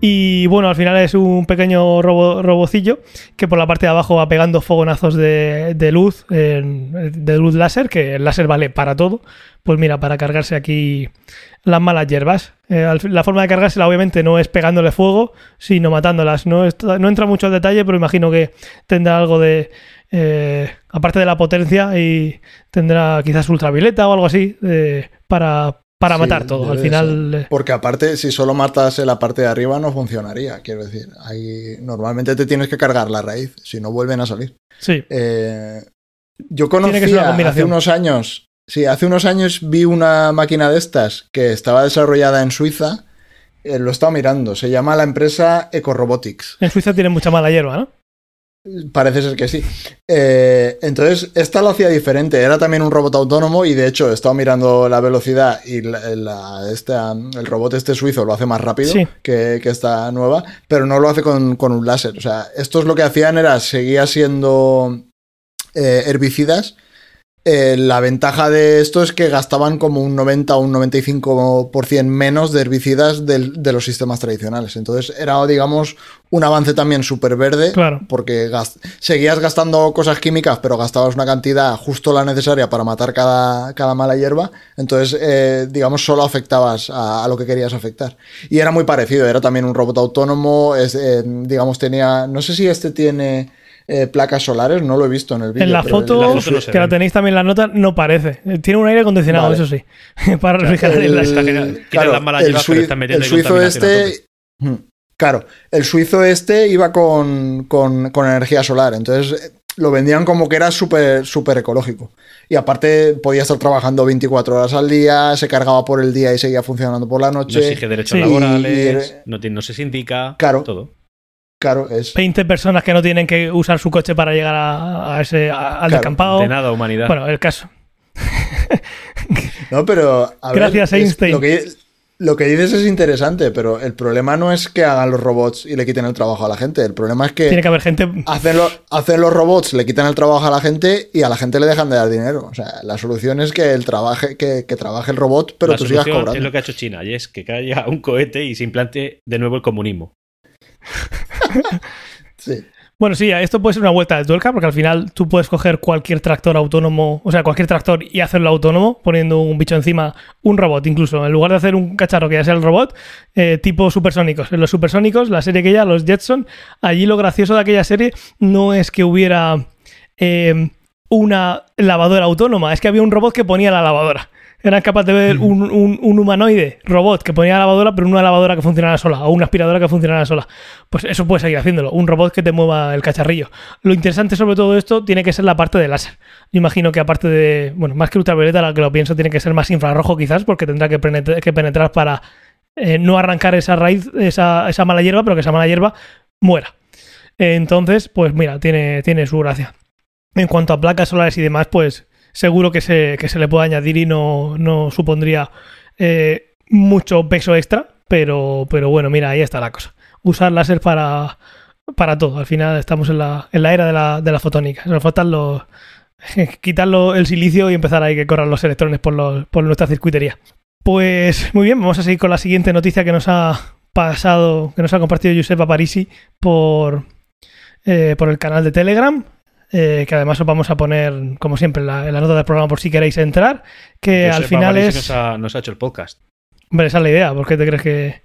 Y bueno, al final es un pequeño robo, robocillo que por la parte de abajo va pegando fogonazos de, de luz, de luz láser, que el láser vale para todo. Pues mira, para cargarse aquí las malas hierbas. Eh, la forma de cargársela obviamente no es pegándole fuego, sino matándolas. No entra mucho al detalle, pero imagino que tendrá algo de... eh, aparte de la potencia, y tendrá quizás ultravioleta o algo así eh, para, para
Sí,
matar todo. Al final...
ser.
eh,
Porque aparte, si solo matas en la parte de arriba, no funcionaría. Quiero decir, ahí normalmente te tienes que cargar la raíz, si no vuelven a salir.
sí.
Eh, yo conocía hace unos años, sí, hace unos años vi una máquina de estas que estaba desarrollada en Suiza. eh, lo estaba mirando, se llama la empresa Ecorobotics.
En Suiza tiene mucha mala hierba, ¿no?
Parece ser que sí. Eh, entonces, esta lo hacía diferente. Era también un robot autónomo y de hecho he estado mirando la velocidad y la- la- esta- el robot este suizo lo hace más rápido
Sí.
que, que esta nueva, pero no lo hace con, con un láser. O sea, estos lo que hacían era, seguía siendo eh, herbicidas. Eh, la ventaja de esto es que gastaban como un 90 o un 95% menos de herbicidas del- de los sistemas tradicionales. Entonces era, digamos, un avance también súper verde
Claro.
porque seguías gastando cosas químicas, pero gastabas una cantidad justo la necesaria para matar cada, cada mala hierba. Entonces, eh, digamos, solo afectabas a, a lo que querías afectar. Y era muy parecido, era también un robot autónomo, es, eh, digamos, tenía, no sé si este tiene eh, placas solares, no lo he visto en el vídeo.
En la
el-
foto,
la foto no se
que la tenéis también en la nota, no parece. Eh, Tiene un aire acondicionado,
Vale.
eso sí. para refrigerar el,
el-
las malas
el,
pero
el suizo este. Claro, el suizo este iba con, con- con energía solar, entonces eh, lo vendían como que era súper súper ecológico. Y aparte podía estar trabajando 24 horas al día, se cargaba por el día y seguía funcionando por la
No
noche.
exige derechos
Sí.
laborales,
Y-
no, no se sindica,
Claro.
todo.
Claro, es...
20 personas que no tienen que usar su coche para llegar a, a ese a- al
Claro,
descampado.
De nada, humanidad.
Bueno, el caso.
No, pero... a ver,
Gracias,
es-
Einstein.
Lo que, lo que dices es interesante, pero el problema no es que hagan los robots y le quiten el trabajo a la gente. El problema es que...
Tiene que haber gente.
Hacen, lo- hacen los robots, le quitan el trabajo a la gente y a la gente le dejan de dar dinero. O sea, la solución es que el trabaje, que, que trabaje el robot, pero
la
tú sigas
solución
cobrando.
es lo que ha hecho China, y es que caiga un cohete y se implante de nuevo el comunismo.
Sí.
Bueno, sí, esto puede ser una vuelta de tuerca porque al final tú puedes coger cualquier tractor autónomo, o sea, cualquier tractor y hacerlo autónomo poniendo un bicho encima, un robot incluso. En lugar de hacer un cacharro que ya sea el robot, eh, tipo supersónicos. En los supersónicos, la serie que ya, los Jetson, allí lo gracioso de aquella serie no es que hubiera eh, una lavadora autónoma, es que había un robot que ponía la lavadora eran capaces de ver un, un, un, humanoide robot que ponía la lavadora, pero una lavadora que funcionara sola, o una aspiradora que funcionara sola. Pues eso puedes seguir haciéndolo, un robot que te mueva el cacharrillo. Lo interesante sobre todo esto tiene que ser la parte de láser. Yo imagino que aparte de, bueno, más que ultravioleta, la que lo pienso, tiene que ser más infrarrojo quizás, porque tendrá que penetrar, que penetrar para eh, no arrancar esa raíz, esa, esa mala hierba, pero que esa mala hierba muera. Entonces, pues mira, tiene, tiene su gracia. En cuanto a placas solares y demás, pues seguro que se, que se le puede añadir y no, no supondría eh, mucho peso extra, pero, pero bueno, mira, ahí está la cosa. Usar láser para, para todo. Al final estamos en la, en la era de la, de la fotónica. Nos faltan los. quitarlo el silicio y empezar ahí que corran los electrones por, los, por nuestra circuitería. Pues muy bien, vamos a seguir con la siguiente noticia que nos ha pasado, que nos ha compartido Giuseppe Parisi por, eh, por el canal de Telegram. Eh, que además os vamos a poner, como siempre, en la, nota del programa por si queréis entrar, que al final es...
Nos ha, nos ha, hecho el podcast.
Hombre, esa es la idea, ¿por qué te crees que,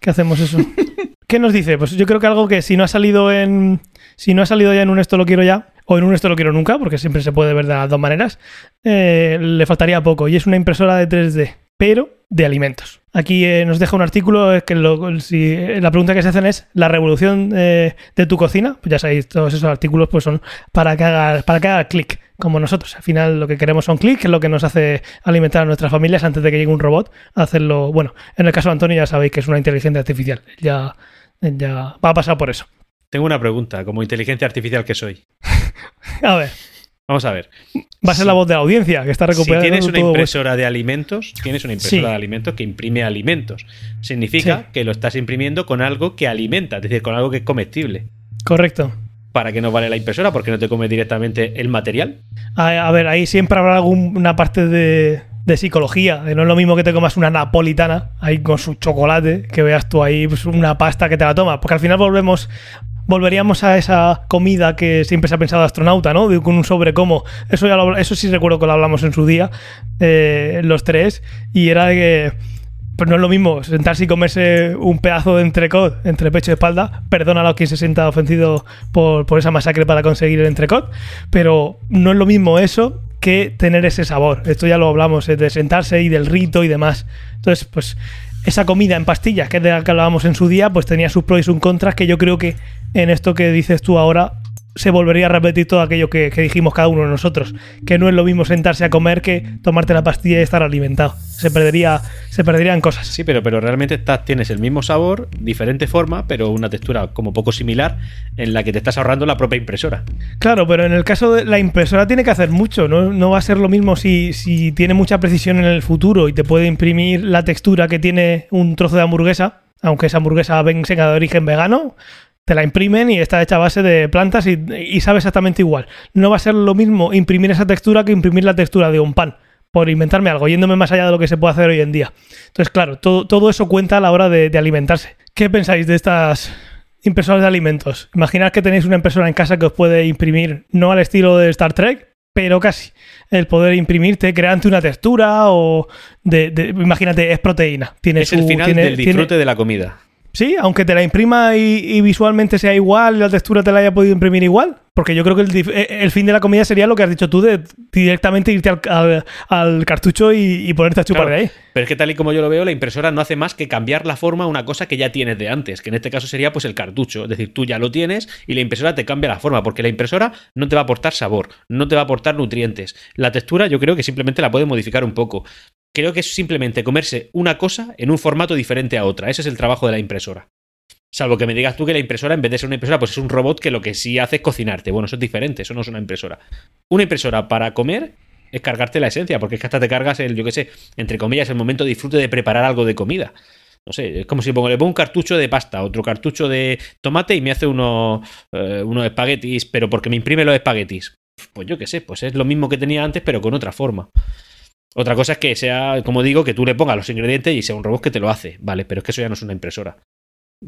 que hacemos eso? ¿Qué nos dice? Pues yo creo que algo que si no ha salido en... Si no ha salido ya en un esto lo quiero ya, o en un esto lo quiero nunca, porque siempre se puede ver de las dos maneras, eh, le faltaría poco. Y es una impresora de 3D, pero de alimentos. Aquí eh, nos deja un artículo que lo, si, la pregunta que se hacen es la revolución eh, de tu cocina. Pues ya sabéis, todos esos artículos pues son para que haga, para que haga clic, como nosotros. Al final lo que queremos son clics, que es lo que nos hace alimentar a nuestras familias antes de que llegue un robot a hacerlo. Bueno, en el caso de Antonio ya sabéis que es una inteligencia artificial. Ya, ya va a pasar por eso.
Tengo una pregunta, como inteligencia artificial que soy.
a ver.
Vamos a ver.
Va a ser la voz de la audiencia que está recuperando.
Si tienes una impresora de alimentos, tienes una impresora de alimentos que imprime alimentos. Significa sí. que lo estás imprimiendo con algo que alimenta, es decir, con algo que es comestible.
Correcto.
¿Para qué no vale la impresora? ¿Porque no te come directamente el material?
A, a ver, ahí siempre habrá alguna parte de, de psicología. De no es lo mismo que te comas una napolitana ahí con su chocolate, que veas tú ahí pues, una pasta que te la tomas. Porque al final volvemos volveríamos a esa comida que siempre se ha pensado astronauta, ¿no? Con un sobre como. Eso, ya lo, eso sí recuerdo que lo hablamos en su día, eh, los tres, y era de que. Pues no es lo mismo sentarse y comerse un pedazo de entrecot entre pecho y espalda. Perdona a los que se sienta ofendido por, por esa masacre para conseguir el entrecot. Pero no es lo mismo eso que tener ese sabor. Esto ya lo hablamos, de sentarse y del rito y demás. Entonces, pues esa comida en pastillas, que es de la que hablábamos en su día, pues tenía sus pros y sus contras, que yo creo que en esto que dices tú ahora se volvería a repetir todo aquello que, que, dijimos cada uno de nosotros, que no es lo mismo sentarse a comer que tomarte la pastilla y estar alimentado. Se perdería, se perderían cosas.
Sí, pero, pero realmente estás, tienes el mismo sabor, diferente forma, pero una textura como poco similar en la que te estás ahorrando la propia impresora.
Claro, pero en el caso de la impresora tiene que hacer mucho, no, no va a ser lo mismo si, si tiene mucha precisión en el futuro y te puede imprimir la textura que tiene un trozo de hamburguesa, aunque esa hamburguesa venga de origen vegano, te la imprimen y está hecha a base de plantas y, y, sabe exactamente igual. No va a ser lo mismo imprimir esa textura que imprimir la textura de un pan, por inventarme algo, yéndome más allá de lo que se puede hacer hoy en día. Entonces, claro, todo, todo eso cuenta a la hora de, de, alimentarse. ¿Qué pensáis de estas impresoras de alimentos? Imaginad que tenéis una impresora en casa que os puede imprimir, no al estilo de Star Trek, pero casi. El poder imprimirte, creante una textura o... De, de, imagínate, es proteína. Tiene
es
su,
el final
tiene,
del disfrute
tiene,
de la comida.
Sí, aunque te la imprima y, y, visualmente sea igual, la textura te la haya podido imprimir igual. Porque yo creo que el, el, fin de la comida sería lo que has dicho tú, de directamente irte al, al, al cartucho y, y, ponerte a chupar
claro,
de ahí.
Pero es que tal y como yo lo veo, la impresora no hace más que cambiar la forma a una cosa que ya tienes de antes, que en este caso sería pues el cartucho. Es decir, tú ya lo tienes y la impresora te cambia la forma, porque la impresora no te va a aportar sabor, no te va a aportar nutrientes. La textura yo creo que simplemente la puede modificar un poco. Creo que es simplemente comerse una cosa en un formato diferente a otra. Ese es el trabajo de la impresora. Salvo que me digas tú que la impresora, en vez de ser una impresora, pues es un robot que lo que sí hace es cocinarte. Bueno, eso es diferente, eso no es una impresora. Una impresora para comer es cargarte la esencia, porque es que hasta te cargas el, yo qué sé, entre comillas, el momento de disfrute de preparar algo de comida. No sé, es como si pongo, le pongo un cartucho de pasta, otro cartucho de tomate y me hace unos, eh, unos espaguetis, pero porque me imprime los espaguetis. Pues yo qué sé, pues es lo mismo que tenía antes, pero con otra forma. Otra cosa es que sea, como digo, que tú le pongas los ingredientes y sea un robot que te lo hace, ¿vale? Pero es que eso ya no es una impresora.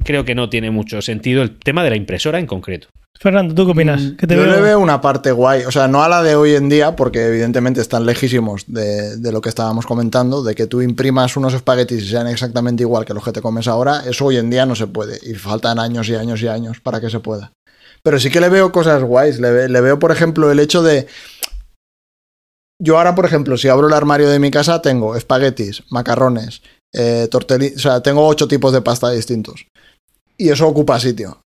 Creo que no tiene mucho sentido el tema de la impresora en concreto.
Fernando, ¿tú qué opinas?
Mm,
te
Yo
veo-
le veo una parte guay, o sea, no a la de hoy en día, porque evidentemente están lejísimos de, de lo que estábamos comentando, de que tú imprimas unos espaguetis y sean exactamente igual que los que te comes ahora, eso hoy en día no se puede, y faltan años y años y años para que se pueda. Pero sí que le veo cosas guays, le, ve- le veo, por ejemplo, el hecho de... Yo ahora, por ejemplo, si abro el armario de mi casa, tengo espaguetis, macarrones, eh, tortelli- o sea, tengo ocho tipos de pasta distintos. Y eso ocupa sitio.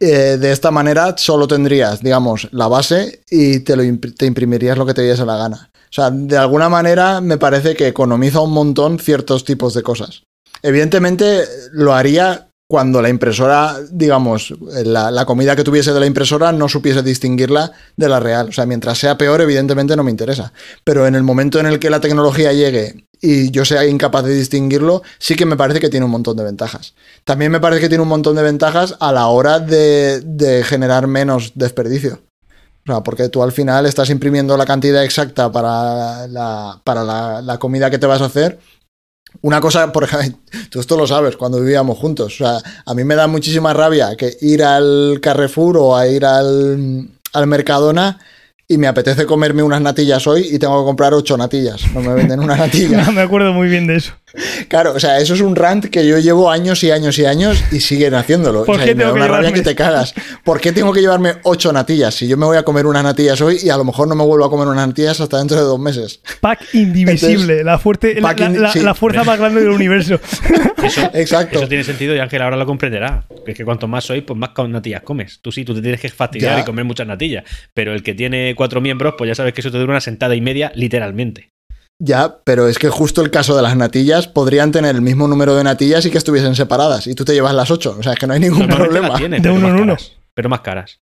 Eh, de esta manera solo tendrías, digamos, la base y te, lo te imprimirías lo que te diese la gana. O sea, de alguna manera me parece que economiza un montón ciertos tipos de cosas. Evidentemente lo haría cuando la impresora, digamos, la, la comida que tuviese de la impresora no supiese distinguirla de la real. O sea, mientras sea peor, evidentemente no me interesa. Pero en el momento en el que la tecnología llegue y yo sea incapaz de distinguirlo, sí que me parece que tiene un montón de ventajas. También me parece que tiene un montón de ventajas a la hora de, de generar menos desperdicio. O sea, porque tú al final estás imprimiendo la cantidad exacta para la, para la, la comida que te vas a hacer. Una cosa, por ejemplo, tú esto lo sabes cuando vivíamos juntos. O sea, a mí me da muchísima rabia que ir al Carrefour o a ir al, al Mercadona y me apetece comerme unas natillas hoy y tengo que comprar ocho natillas. No me venden una natilla.
me acuerdo muy bien de eso.
Claro, o sea, eso es un rant que yo llevo años y años y años y siguen haciéndolo.
¿Por
O sea,
qué
me da
tengo que
una rabia que te cagas. ¿Por qué tengo que llevarme ocho natillas? Si yo me voy a comer unas natillas hoy y a lo mejor no me vuelvo a comer unas natillas hasta dentro de dos meses.
Pack indivisible, la, fuerte, la,
Pack indi-
la-
sí.
la fuerza más grande del universo.
Eso,
Exacto.
eso tiene sentido y Ángel ahora lo comprenderá. Es que cuanto más sois, pues más natillas comes. Tú sí, tú te tienes que fastidiar
Ya.
y comer muchas natillas. Pero el que tiene cuatro miembros, pues ya sabes que eso te dura una sentada y media, literalmente.
Ya, pero es que justo el caso de las natillas podrían tener el mismo número de natillas y que estuviesen separadas y tú te llevas las ocho. O sea, es que no hay ningún problema.
las tienes,
De
pero
uno
más
en uno.
caras. Pero más caras.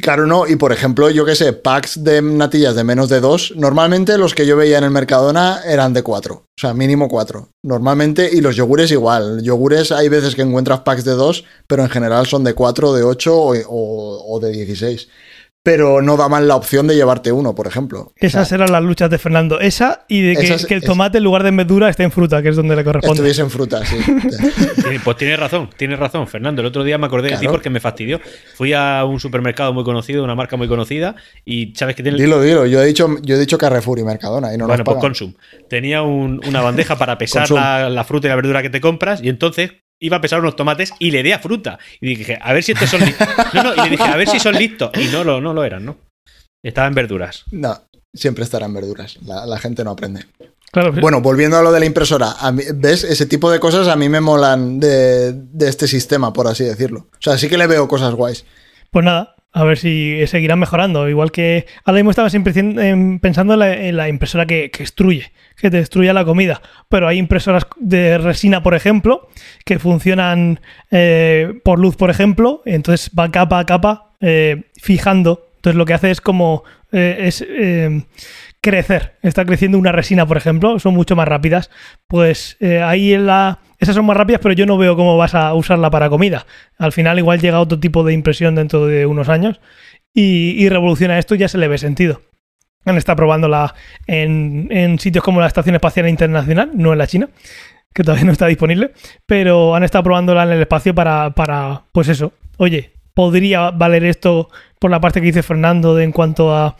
Claro, no. Y por ejemplo, yo qué sé, packs de natillas de menos de dos, normalmente los que yo veía en el Mercadona eran de cuatro. O sea, mínimo cuatro. Normalmente, y los yogures igual. Yogures hay veces que encuentras packs de dos, pero en general son de cuatro, de ocho o, o- o de 16. Pero no daban la opción de llevarte uno, por ejemplo. O
Esas
sea,
eran las luchas de Fernando. Esa y de que,
Esas-
que el
es-
tomate en lugar de en verdura esté en fruta, que es donde le corresponde.
estuviesen frutas, sí.
Tiene- Pues tienes razón, tienes razón, Fernando. El otro día me acordé de ti
Claro.
porque me fastidió. Fui a un supermercado muy conocido, una marca muy conocida, y sabes que tiene.
dilo, dilo. Yo he dicho, yo he dicho Carrefour y Mercadona y no
bueno,
nos
pues. Consum. Tenía un- una bandeja para pesar la fruta y la verdura que te compras, y entonces iba a pesar unos tomates y le di a fruta. Y dije, a ver si estos son listos. No, no, y le dije, a ver si son listos. Y no lo, no lo eran, ¿no? Estaba en verduras.
No, siempre estarán verduras. La, la gente no aprende.
Claro,
Bueno, volviendo a lo de la impresora, a mí- ¿ves? Ese tipo de cosas a mí me molan de, de este sistema, por así decirlo. O sea, sí que le veo cosas guays.
Pues nada, a ver si seguirán mejorando. Igual que ahora mismo estaba siempre em, pensando en la, impresora que, que que te destruye la comida. Pero hay impresoras de resina, por ejemplo, que funcionan eh, por luz, por ejemplo. Entonces va capa a capa eh, fijando. Entonces lo que hace es como eh, es eh, crecer. Está creciendo una resina, por ejemplo, son mucho más rápidas. Pues eh, ahí en la. Esas son más rápidas, pero yo no veo cómo vas a usarla para comida. Al final, igual llega otro tipo de impresión dentro de unos años y, y revoluciona esto, ya se le ve sentido. Han estado probándola en, en sitios como la Estación Espacial Internacional, no en la China, que todavía no está disponible, pero han estado probándola en el espacio para, para pues eso. Oye, podría valer esto por la parte que dice Fernando de en cuanto a,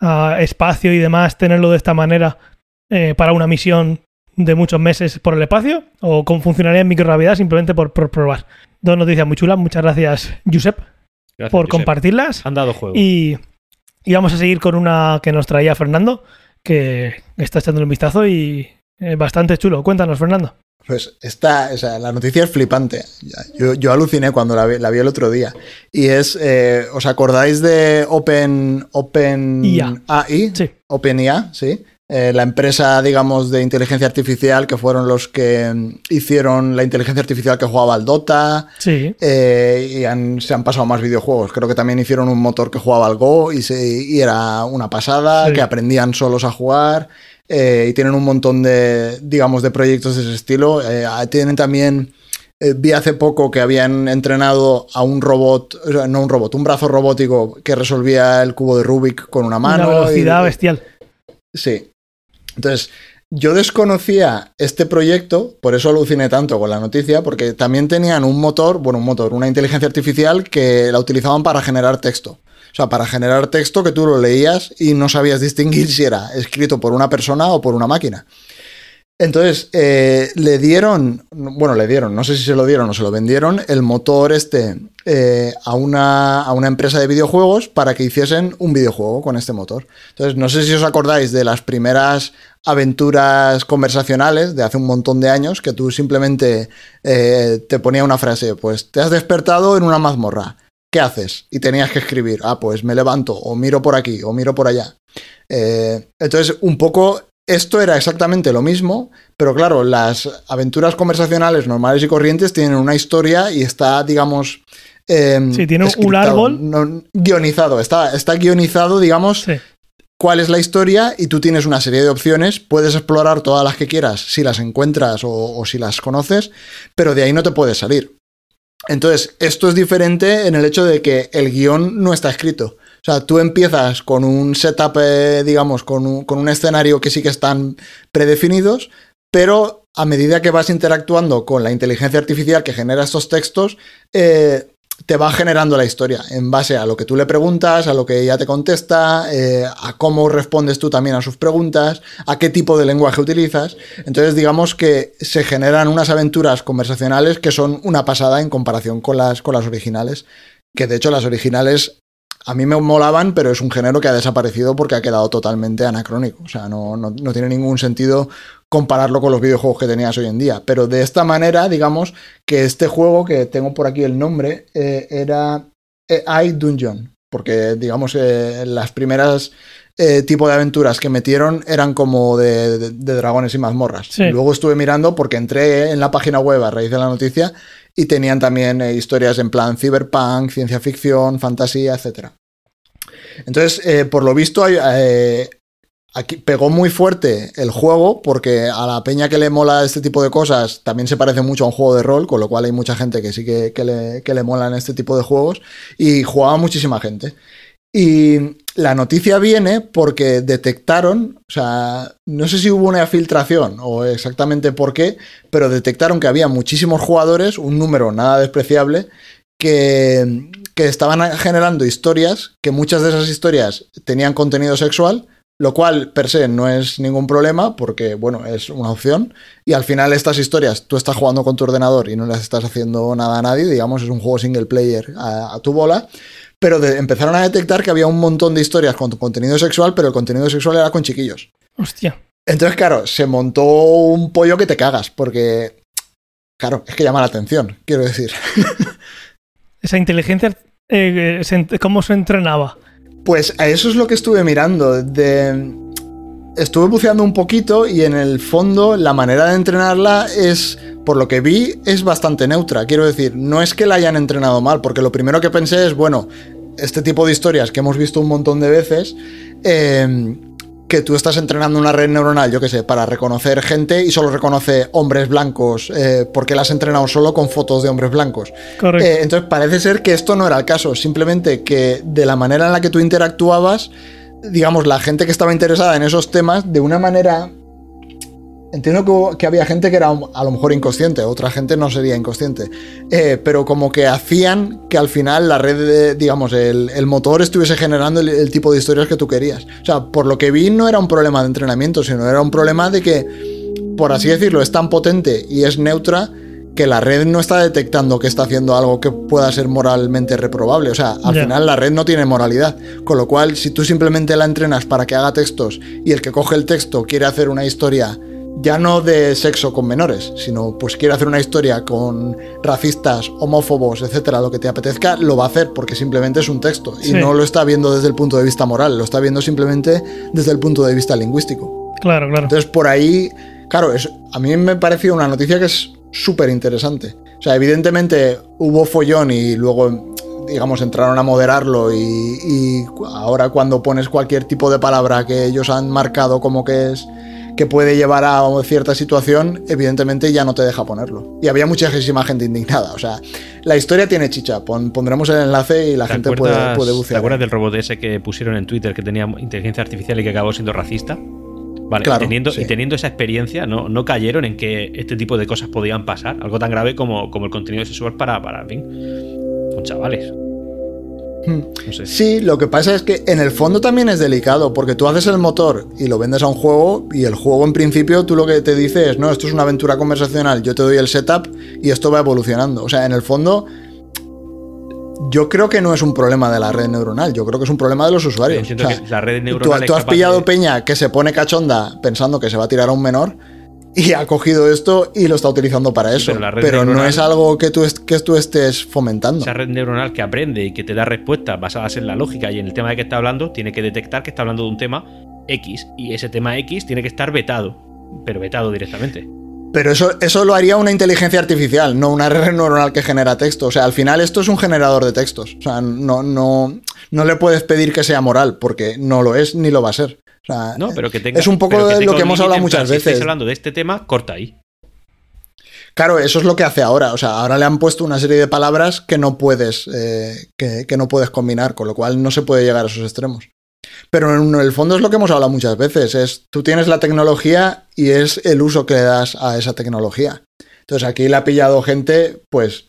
a espacio y demás, tenerlo de esta manera eh, para una misión de muchos meses por el espacio, o cómo funcionaría en microgravedad simplemente por, por probar. Dos noticias muy chulas, muchas gracias, Josep,
Gracias,
por
Josep.
compartirlas.
Han dado juego.
Y, y vamos a seguir con una que nos traía Fernando, que está echando un vistazo y eh, bastante chulo. Cuéntanos, Fernando.
Pues esta, o sea, la noticia es flipante. Yo, yo aluciné cuando la vi, la vi el otro día. Y es, eh, ¿os acordáis de Open, Open
IA.
AI?
Sí.
OpenIA, sí. Eh, la empresa, digamos, de inteligencia artificial que fueron los que mm, hicieron la inteligencia artificial que jugaba al Dota.
Sí,
eh, y han- se han pasado más videojuegos. Creo que también hicieron un motor que jugaba al Go y, se- y era una pasada,
Sí.
que aprendían solos a jugar. Eh, y tienen un montón de, digamos, de proyectos de ese estilo. Eh, tienen también, eh, vi hace poco que habían entrenado a un robot, no un robot, un brazo robótico que resolvía el cubo de Rubik con una mano.
una velocidad
y-
bestial.
Sí. Entonces, Yo desconocía este proyecto, por eso aluciné tanto con la noticia, porque también tenían un motor, bueno, un motor, una inteligencia artificial que la utilizaban para generar texto. Sea, para generar texto que tú lo leías y no sabías distinguir si era escrito por una persona o por una máquina. Entonces, eh, le dieron, bueno, le dieron, no sé si se lo dieron o se lo vendieron, el motor este eh, a, una, a una empresa de videojuegos para que hiciesen un videojuego con este motor. Entonces, no sé si os acordáis de las primeras aventuras conversacionales de hace un montón de años, que tú simplemente eh, te ponía una frase, pues te has despertado en una mazmorra. ¿Qué haces? Y tenías que escribir, ah, pues me levanto, o miro por aquí, o miro por allá. entonces, un poco esto era exactamente lo mismo, pero claro, las aventuras conversacionales normales y corrientes tienen una historia y está, digamos...
Eh, sí, tiene un árbol.
guionizado, está, está guionizado, digamos, cuál es la historia y tú tienes una serie de opciones, puedes explorar todas las que quieras si las encuentras o si las conoces, pero de ahí no te puedes salir. Entonces, esto es diferente en el hecho de que el guion no está escrito. O sea, tú empiezas con un setup, eh, digamos, con un, escenario que sí que están predefinidos, pero a medida que vas interactuando con la inteligencia artificial que genera estos textos, eh, te va generando la historia en base a lo que tú le preguntas, a lo que ella te contesta, eh, a cómo respondes tú también a sus preguntas, a qué tipo de lenguaje utilizas. Entonces, digamos que se generan unas aventuras conversacionales que son una pasada en comparación con las, con las originales. Que de hecho las originales a mí me molaban, pero es un género que ha desaparecido porque ha quedado totalmente anacrónico. O sea, no, tiene ningún sentido compararlo con los videojuegos que tenías hoy en día. Pero de esta manera, digamos que este juego, que tengo por aquí el nombre, eh, era eh, I Dungeon. Porque, digamos, eh, las primeras tipo de aventuras que metieron eran como de, dragones y mazmorras. Luego estuve mirando porque entré en la página web a raíz de la noticia y tenían también eh, historias en plan cyberpunk, ciencia ficción, fantasía, etc. Entonces, eh, por lo visto, eh, pegó muy fuerte el juego porque a la peña que le mola este tipo de cosas también se parece mucho a un juego de rol, con lo cual hay mucha gente que sí que, le, que le molan este tipo de juegos y jugaba muchísima gente. Y la noticia viene porque detectaron, o sea, no sé si hubo una filtración o exactamente por qué, pero detectaron que había muchísimos jugadores, un número nada despreciable, que, que estaban generando historias, que muchas de esas historias tenían contenido sexual, lo cual per se no es ningún problema porque, bueno, es una opción. Y al final estas historias tú estás jugando con tu ordenador y no las estás haciendo nada a nadie, digamos, es un juego single player a tu bola pero empezaron a detectar que había un montón de historias con contenido sexual, pero el contenido sexual era con chiquillos.
Hostia.
Entonces, claro, se montó un pollo que te cagas, porque, claro, es que llama la atención, quiero decir.
Esa inteligencia, eh, ¿cómo se entrenaba?
Pues a eso es lo que estuve mirando. Estuve buceando un poquito y en el fondo la manera de entrenarla es por lo que vi, es bastante neutra. Quiero decir, no es que la hayan entrenado mal, porque lo primero que pensé es, bueno, este tipo de historias que hemos visto un montón de veces, em, que tú estás entrenando una red neuronal, yo qué sé, para reconocer gente y solo reconoce hombres blancos, eh, porque la has entrenado solo con fotos de hombres blancos.
Correcto.
Eh, entonces parece ser que esto no era el caso, simplemente que de la manera en la que tú interactuabas, digamos, la gente que estaba interesada en esos temas, de una manera Entiendo que, había gente que era a lo mejor inconsciente, otra gente no sería inconsciente, eh, pero como que hacían que al final la red, digamos, el, motor estuviese generando el, tipo de historias que tú querías. O sea, por lo que vi no era un problema de entrenamiento, sino era un problema de que, por así decirlo, es tan potente y es neutra que la red no está detectando que está haciendo algo que pueda ser moralmente reprobable. O sea, al final la red no tiene moralidad. Con lo cual, si tú simplemente la entrenas para que haga textos y el que coge el texto quiere hacer una historia ya no de sexo con menores, sino pues quiere hacer una historia con racistas, homófobos, etcétera, lo que te apetezca, lo va a hacer porque simplemente es un texto y no lo está viendo desde el punto de vista moral, lo está viendo simplemente desde el punto de vista lingüístico.
Claro, claro.
Entonces por ahí, claro, es, a mí me pareció una noticia que es súper interesante. O sea, evidentemente hubo follón y luego digamos, entraron a moderarlo y, y, ahora cuando pones cualquier tipo de palabra que ellos han marcado como que es que puede llevar a cierta situación, evidentemente ya no te deja ponerlo. Y había muchísima gente indignada. O sea, la historia tiene chicha. pondremos el enlace y la gente puede, puede bucear.
¿Te acuerdas del robot ese que pusieron en Twitter que tenía inteligencia artificial y que acabó siendo racista? Vale,
Claro,
y, teniendo,
sí.
y teniendo esa experiencia, ¿no, no cayeron en que este tipo de cosas podían pasar. Algo tan grave como, como el contenido sexual para, para, en fin, con chavales.
Hmm.
No sé.
Sí, lo que pasa es que en el fondo también es delicado, porque tú haces el motor y lo vendes a un juego, y el juego en principio tú lo que te dice es, no, esto es una aventura conversacional, yo te doy el setup y esto va evolucionando. O sea, en el fondo, yo creo que no es un problema de la red neuronal, yo creo que es un problema de los usuarios.
Entiendo
O sea,
que la red
tú,
neuronal es
tú has pillado
de-
peña que se pone cachonda pensando que se va a tirar a un menor. Y ha cogido esto y lo está utilizando para
Sí,
eso.
pero
no es algo que tú, est- que tú estés fomentando.
Esa red neuronal que aprende y que te da respuestas basadas en la lógica y en el tema de que está hablando, tiene que detectar que está hablando de un tema X. Y ese tema X tiene que estar vetado. Pero vetado directamente.
Pero eso, eso lo haría una inteligencia artificial, no una red neuronal que genera texto. O sea, al final esto es un generador de textos. O sea, no, no, no le puedes pedir que sea moral, porque no lo es ni lo va a ser. O sea,
No, pero que tenga.
es un poco
tenga
lo que hemos hablado muchas
Si
veces.
estáis hablando de este tema, corta ahí.
Claro, eso es lo que hace ahora. O sea, ahora le han puesto una serie de palabras que no puedes, eh, que, que no puedes combinar, con lo cual no se puede llegar a esos extremos. Pero en el fondo es lo que hemos hablado muchas veces, es tú tienes la tecnología y es el uso que le das a esa tecnología. Entonces aquí le ha pillado gente, pues,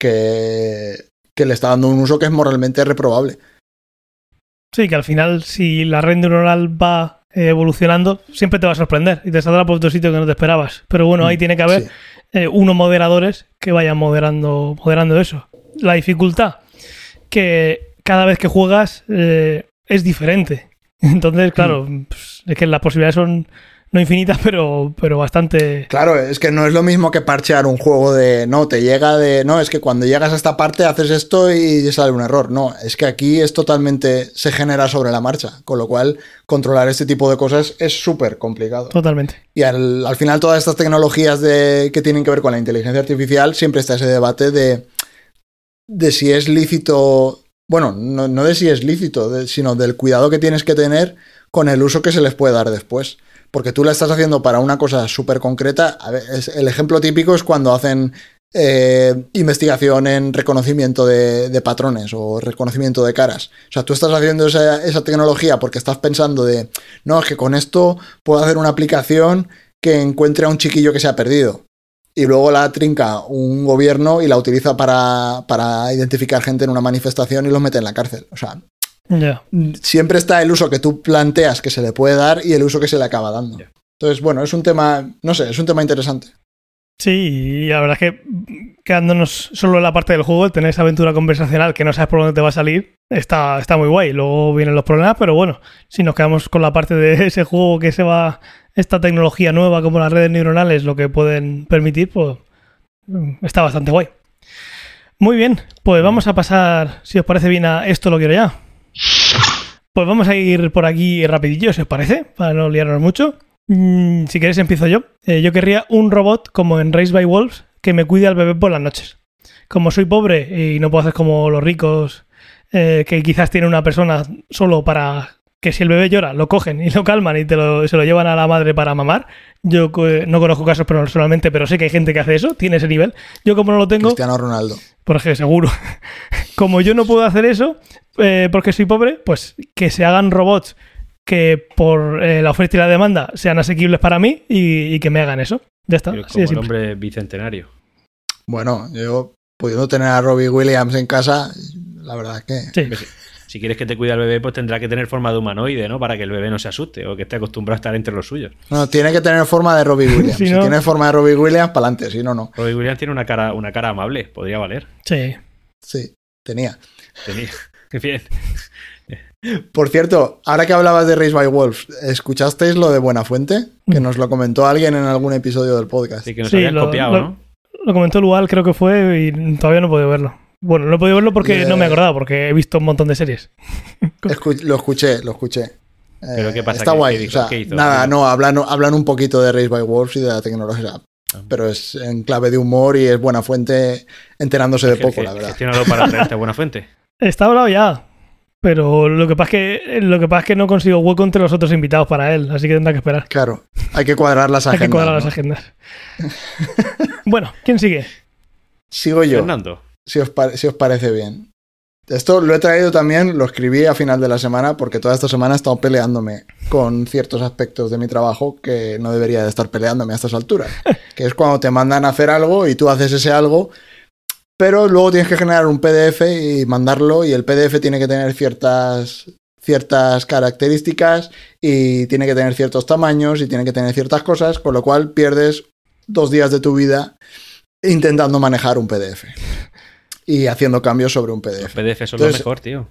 que, que le está dando un uso que es moralmente reprobable.
Sí, que al final, si la red neuronal va eh, evolucionando, siempre te va a sorprender y te saldrá por otro sitio que no te esperabas. Pero bueno, ahí tiene que haber
Sí.
eh, unos moderadores que vayan moderando, moderando eso. La dificultad, que cada vez que juegas eh, es diferente. Entonces, claro, pues, es que las posibilidades son no infinitas, pero, pero bastante...
Claro, es que no es lo mismo que parchear un juego de no, te llega de no, es que cuando llegas a esta parte haces esto y sale un error. No, es que aquí es totalmente se genera sobre la marcha, con lo cual controlar este tipo de cosas es súper complicado.
Totalmente.
Y al, al final todas estas tecnologías de, que tienen que ver con la inteligencia artificial siempre está ese debate de, de si es lícito, bueno, no, no de si es lícito, de- sino del cuidado que tienes que tener con el uso que se les puede dar después. Porque tú la estás haciendo para una cosa súper concreta. El ejemplo típico es cuando hacen eh, investigación en reconocimiento de, patrones o reconocimiento de caras. O sea, tú estás haciendo esa, esa tecnología porque estás pensando de, no, es que con esto puedo hacer una aplicación que encuentre a un chiquillo que se ha perdido. Y luego la trinca un gobierno y la utiliza para, para identificar gente en una manifestación y los mete en la cárcel. O sea,
Ya.
siempre está el uso que tú planteas que se le puede dar y el uso que se le acaba dando. Entonces, bueno, es un tema, no sé, es un tema interesante.
Sí, y la verdad es que quedándonos solo en la parte del juego, el tener esa aventura conversacional que no sabes por dónde te va a salir, está, está muy guay. Luego vienen los problemas, pero bueno, si nos quedamos con la parte de ese juego que se va, esta tecnología nueva como las redes neuronales, lo que pueden permitir, pues mm, está bastante guay. Muy bien, pues vamos a pasar, si os parece bien, a esto lo quiero ya. Pues vamos a ir por aquí rapidillo, si os parece, para no liarnos mucho. Mm, si queréis empiezo yo. Eh, yo querría un robot como en Race by Wolves que me cuide al bebé por las noches. Como soy pobre y no puedo hacer como los ricos, eh, que quizás tiene una persona solo para que si el bebé llora, lo cogen y lo calman y te lo- se lo llevan a la madre para mamar. Yo co- no conozco casos personalmente, pero sé que hay gente que hace eso, tiene ese nivel. Yo como no lo tengo,
Cristiano Ronaldo.
porque seguro. Como yo no puedo hacer eso, eh, porque soy pobre, pues que se hagan robots que por eh, la oferta y la demanda sean asequibles para mí y, y que me hagan eso. Ya está.
Pero como el hombre bicentenario.
Bueno, yo pudiendo tener a Robbie Williams en casa, la verdad es que...
Sí.
Si quieres que te cuide al bebé, pues tendrá que tener forma de humanoide, ¿no? Para que el bebé no se asuste o que esté acostumbrado a estar entre los suyos.
No, tiene que tener forma de Robbie Williams.
Si
tiene forma de Robbie Williams, para adelante, si no, no.
Robbie Williams tiene una cara, una cara amable, podría valer.
Sí.
Sí, tenía.
Tenía. Bien.
Por cierto, ahora que hablabas de Race by Wolves, ¿escuchasteis lo de Buenafuente? Que nos lo comentó alguien en algún episodio del podcast.
Así que nos
Sí,
habían
lo-
copiado,
lo-
¿no?
Lo comentó Lual, creo que fue, y todavía no he podido verlo. Bueno, no he podido verlo porque no me he acordado, porque he visto un montón de series.
Escu- lo escuché, lo escuché.
¿Pero
Eh,
qué pasa?
Está
¿Qué-
guay.
qué
o
hizo?
sea,
¿Qué hizo?
nada,
¿Qué
no, hablan, hablan un poquito de Race by Wolves y de la tecnología.
Ah.
Pero es en clave de humor y es buena fuente enterándose de poco, la verdad.
Gestionado para traerte a buena fuente.
Está hablado ya, pero lo que pasa es que, lo que, pasa es que no consigo hueco entre los otros invitados para él, así que tendrá que esperar.
Claro, hay que cuadrar las
Hay
agendas.
que cuadrar
¿no?
las agendas. bueno, ¿quién sigue?
Sigo yo,
Fernando.
si os, si os parece bien. Esto lo he traído también, lo escribí a final de la semana porque toda esta semana he estado peleándome con ciertos aspectos de mi trabajo que no debería de estar peleándome a estas alturas. Que es cuando te mandan a hacer algo y tú haces ese algo, pero luego tienes que generar un PDF y mandarlo y el PDF tiene que tener ciertas ciertas características y tiene que tener ciertos tamaños y tiene que tener ciertas cosas, con lo cual pierdes dos días de tu vida intentando manejar un PDF y haciendo cambios sobre un PDF.
Los PDF son lo mejor, tío.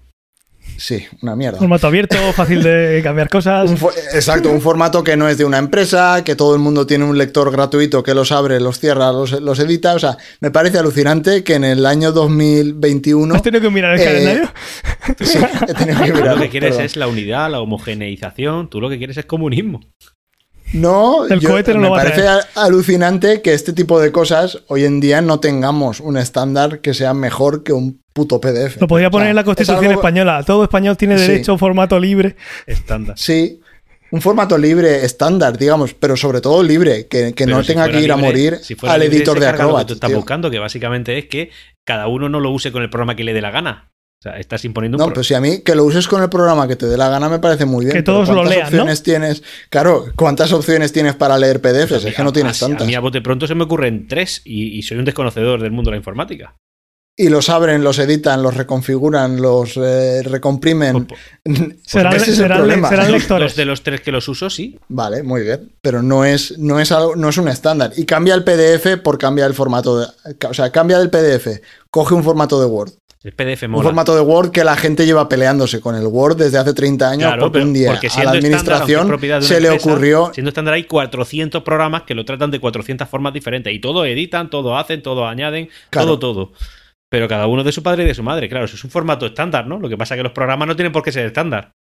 Sí, una mierda.
Formato abierto, fácil de cambiar cosas.
Un exacto, un formato que no es de una empresa, que todo el mundo tiene un lector gratuito que los abre, los cierra, los, los edita. O sea, me parece alucinante que en el año 2021.
¿Has tenido que mirar el
Eh,
calendario?
Sí, he tenido que
Tú
mirarlo,
lo que quieres
perdón.
es la unidad, la homogeneización. Tú lo que quieres es comunismo.
No,
El
yo-
cohete no
me
lo va a
parece a- alucinante que este tipo de cosas hoy en día no tengamos un estándar que sea mejor que un puto PDF.
Lo podría poner
O sea,
en la
es
Constitución
algo-
española. Todo español tiene
Sí.
derecho a un formato libre.
Estándar.
Sí, un formato libre, estándar, digamos, pero sobre todo libre, que, no
si
tenga que ir a morir
si
al
libre,
editor de
carga lo que
Acrobat.
tú estás
tío.
buscando, que básicamente es que cada uno no lo use con el programa que le dé la gana. O sea, estás imponiendo un
No,
pro-
pues si a mí que lo uses con el programa que te dé la gana me parece muy bien.
Que
pero
todos lo
¿cuántas
lean, ¿no?
opciones tienes? Claro, ¿cuántas opciones tienes para leer PDFs? Es que no tienes
a-
tantas.
A mí a bote pronto se me ocurren tres y, y soy un desconocedor del mundo de la informática.
Y los abren, los editan, los reconfiguran, los eh, recomprimen.
Pues,
Serán,
ese es el
serán-
problema.
serán
Los-
lectores.
De los tres que los uso, sí.
Vale, muy bien. Pero no es, no es algo, no es un estándar. Y cambia el PDF por cambiar el formato de. O sea, cambia del PDF. Coge un formato de Word.
El PDF
Un
mola.
formato de Word que la gente lleva peleándose con el Word desde hace 30 años
Claro,
porque un día
porque
a la
estándar,
administración se le ocurrió
Siendo estándar hay 400 programas que lo tratan de 400 formas diferentes y todos editan, todos hacen, todos añaden,
Claro.
todo, todo. Pero cada uno de su padre y de su madre. Claro, eso es un formato estándar, ¿no? Lo que pasa es que los programas no tienen por qué ser estándar.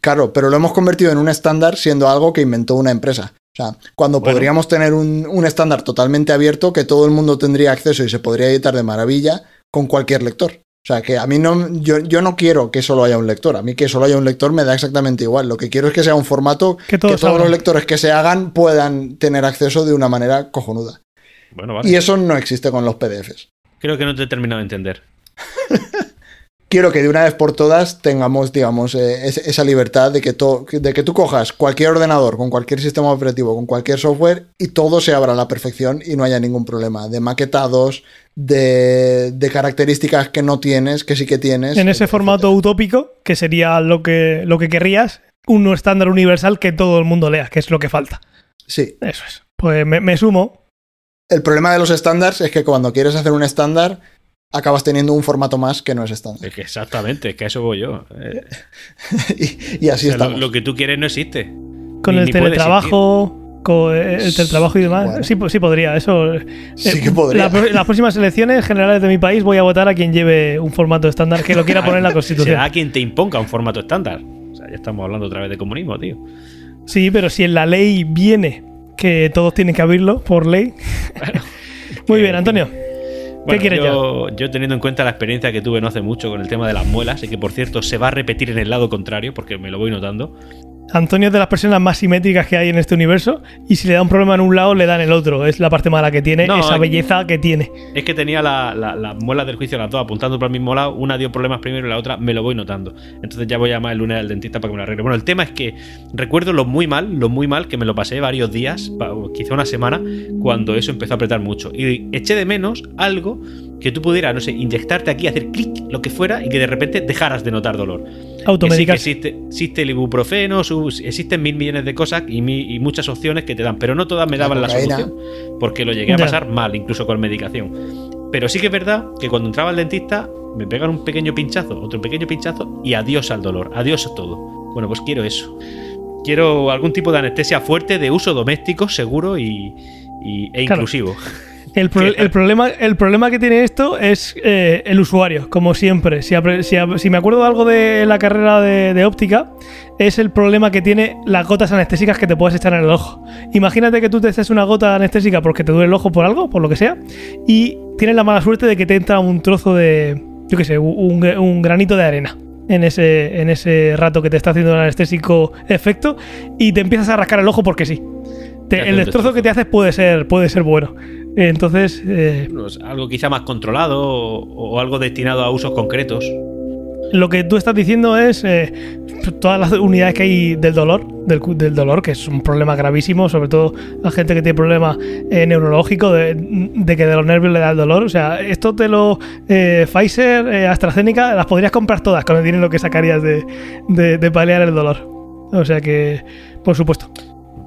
Claro, pero lo hemos convertido en un estándar siendo algo que inventó una empresa. O sea, cuando
Bueno.
podríamos tener un, un estándar totalmente abierto que todo el mundo tendría acceso y se podría editar de maravilla con cualquier lector. O sea, que a mí no, yo, yo no quiero que solo haya un lector. A mí que solo haya un lector me da exactamente igual. Lo que quiero es que sea un formato
Que todos
todos los lectores que se hagan puedan tener acceso de una manera cojonuda.
Bueno, vale.
Y eso no existe con los PDFs.
Creo que no te he terminado de entender.
quiero que de una vez por todas tengamos, digamos, eh, es- esa libertad de que, to- de que tú cojas cualquier ordenador, con cualquier sistema operativo, con cualquier software y todo se abra a la perfección y no haya ningún problema. De maquetados, de, de características que no tienes, que sí que tienes.
En ese formato utópico, que sería lo que, lo que querrías, un estándar universal que todo el mundo lea, que es lo que falta.
Sí.
Eso es. Pues me, me sumo.
El problema de los estándares es que cuando quieres hacer un estándar, acabas teniendo un formato más que no es estándar.
Es que exactamente, es que a eso voy yo. Eh,
y, y así
o sea, lo,
estamos.
lo que tú quieres no existe.
Con
Ni-
el
ni
teletrabajo, con el teletrabajo y demás.
Bueno.
Sí, sí podría. Eso.
Sí
eh,
que podría.
la las próximas elecciones generales de mi país voy a votar a quien lleve un formato estándar que lo quiera poner en la Constitución.
Será quien te imponga un formato estándar. O sea, ya estamos hablando otra vez de comunismo, tío.
Sí, pero si en la ley viene que todos tienen que abrirlo por ley. Muy
que-
bien, Antonio.
Bueno,
quieres
yo, yo teniendo en cuenta la experiencia que tuve no hace mucho con el tema de las muelas, y que por cierto se va a repetir en el lado contrario, porque me lo voy notando.
Antonio es de las personas más simétricas que hay en este universo y si le da un problema en un lado le da en el otro. Es la parte mala que tiene,
No,
esa belleza que tiene.
Es que tenía la- la- las muelas del juicio las dos apuntando para el mismo lado. Una dio problemas primero y la otra me lo voy notando. Entonces ya voy a llamar el lunes al dentista para que me lo arregle. Bueno, el tema es que recuerdo lo muy mal, lo muy mal que me lo pasé varios días, quizá una semana, cuando eso empezó a apretar mucho. Y eché de menos algo que tú pudieras, no sé, inyectarte aquí, hacer clic, lo que fuera, y que de repente dejaras de notar dolor. Que sí, que
Automedicarse.
existe, existe el ibuprofeno, su- existen mil millones de cosas y, mi- y muchas opciones que te dan, pero no todas me daban la, solución, porque lo llegué a pasar mal, incluso con medicación. Pero sí que es verdad que cuando entraba al dentista me pegan un pequeño pinchazo, otro pequeño pinchazo y adiós al dolor, adiós a todo. Bueno, pues quiero eso. Quiero algún tipo de anestesia fuerte de uso doméstico, seguro y, y- e
Claro. El, pro- el problema, el problema que tiene esto es eh, el usuario, como siempre. Si, me acuerdo de algo de la carrera de, de óptica, es el problema que tiene las gotas anestésicas que te puedes echar en el ojo. Imagínate que tú te eches una gota anestésica porque te duele el ojo por algo, por lo que sea, y tienes la mala suerte de que te entra un trozo de, yo qué sé, un, un granito de arena. En ese, en ese rato que te está haciendo el anestésico efecto y te empiezas a rascar el ojo porque sí. Te- el destrozo que te haces puede ser, puede ser bueno. Entonces, eh,
algo quizá más controlado o, o algo destinado a usos concretos.
Lo que tú estás diciendo es eh, todas las unidades que hay del dolor, del, dolor, que es un problema gravísimo, sobre todo la gente que tiene problemas eh, neurológicos, de, de que de los nervios le da el dolor. O sea, esto te lo. Pfizer, AstraZeneca, las podrías comprar todas con el dinero que sacarías de, de, de paliar el dolor. O sea que, por supuesto.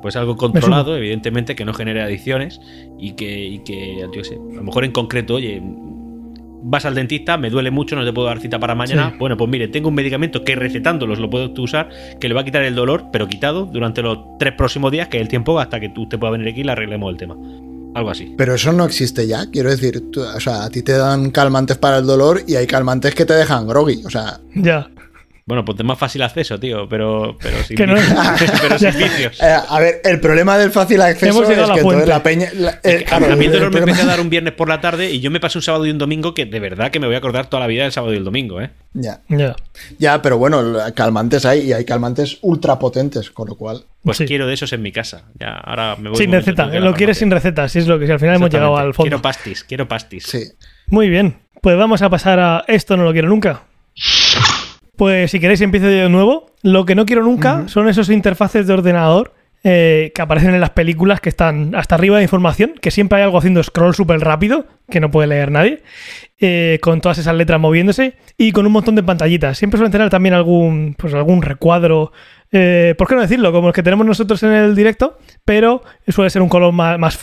Pues algo controlado, evidentemente, que no genere adicciones y que, y que, yo sé, a lo mejor en concreto, oye, vas al dentista, me duele mucho, no te puedo dar cita para mañana.
Sí.
Bueno, pues mire, tengo un medicamento que recetándolos lo puedes tú usar, que le va a quitar el dolor, pero quitado durante los tres próximos días, que es el tiempo hasta que tú te puedas venir aquí y le arreglemos el tema. Algo así.
Pero eso no existe ya, quiero decir, tú- o sea, a ti te dan calmantes para el dolor y hay calmantes que te dejan groggy, o sea,
Ya.
Bueno, pues de más fácil acceso, tío, pero, pero sin,
Que no-
vicios. pero sin vicios.
eh, a ver, el problema del fácil acceso es
llegado a
que
la
la peña... la- eh,
A-
claro,
a mí el
el
dolor me
problema-
empecé a dar un viernes por la tarde y yo me pasé un sábado y un domingo que de verdad que me voy a acordar toda la vida del sábado y el domingo, ¿eh?
Ya,
Ya.
ya, pero bueno, calmantes hay y hay calmantes ultra potentes, con lo cual...
Pues
Sí.
quiero de esos en mi casa. Ya, ahora me voy
Sin receta. Lo
la
quieres sin receta, si es lo que si al final hemos llegado al fondo.
Quiero pastis, quiero pastis.
Sí.
Muy bien, pues vamos a pasar a esto no lo quiero nunca. Pues si queréis empiezo de nuevo. Lo que no quiero nunca son esos interfaces de ordenador eh, que aparecen en las películas que están hasta arriba de información, que siempre hay algo haciendo scroll súper rápido, que no puede leer nadie, eh, con todas esas letras moviéndose y con un montón de pantallitas. Siempre suelen tener también algún, pues algún recuadro, eh, ¿por qué no decirlo? Como los que tenemos nosotros en el directo, pero suele ser un color más, más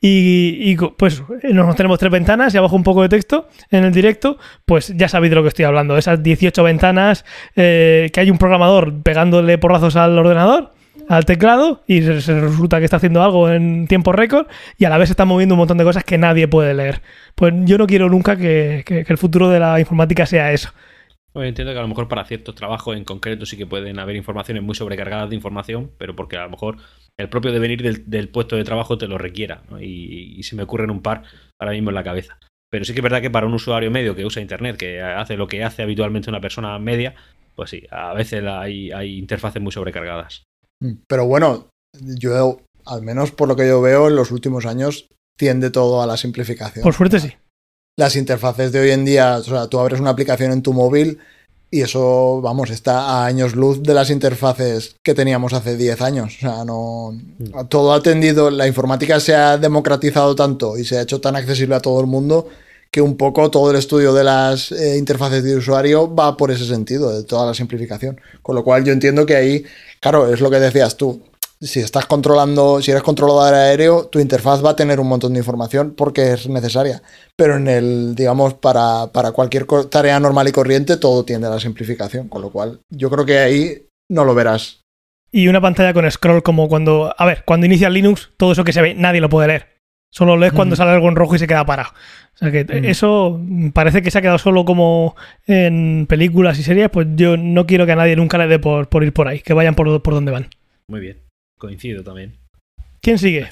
y, pues nos tenemos tres ventanas y abajo un poco de texto en el directo, pues ya sabéis de lo que estoy hablando. Esas 18 ventanas eh, que hay un programador pegándole porrazos al ordenador al teclado y resulta que está haciendo algo en tiempo récord y a la vez está moviendo un montón de cosas que nadie puede leer. Pues yo no quiero nunca que el futuro de la informática sea eso.
Pues entiendo que a lo mejor para ciertos trabajos en concreto sí que pueden haber informaciones muy sobrecargadas de información, pero porque a lo mejor el propio devenir del, del puesto de trabajo te lo requiera. ¿no? Y, y se me ocurren un par ahora mismo en la cabeza. Pero sí que es verdad que para un usuario medio que usa Internet, que hace lo que hace habitualmente una persona media, pues sí, a veces hay, hay interfaces muy sobrecargadas.
Mm. Pero bueno, yo, al menos por lo que yo veo en los últimos años, tiende todo a la simplificación.
Por suerte sí.
Las interfaces de hoy en día, o sea, tú abres una aplicación en tu móvil y eso, vamos, está a años luz de las interfaces que teníamos hace 10 años. O sea, no. Todo ha tendido, la informática se ha democratizado tanto y se ha hecho tan accesible a todo el mundo que un poco todo el estudio de las eh, interfaces de usuario va por ese sentido, de toda la simplificación. Con lo cual yo entiendo que ahí, claro, es lo que decías tú. Si estás controlando, si eres controlador aéreo, tu interfaz va a tener un montón de información porque es necesaria. Pero en el, digamos, para, para cualquier tarea normal y corriente, todo tiende a la simplificación. Con lo cual, yo creo que ahí no lo verás.
Y una pantalla con scroll como cuando, a ver, cuando inicia Linux, todo eso que se ve, nadie lo puede leer. Solo lees cuando sale algo en rojo y se queda parado. O sea que eso parece que se ha quedado solo como en películas y series, pues yo no quiero que a nadie nunca le dé por, por ir por ahí, que vayan por, por donde van.
Muy bien, coincido también.
¿Quién sigue?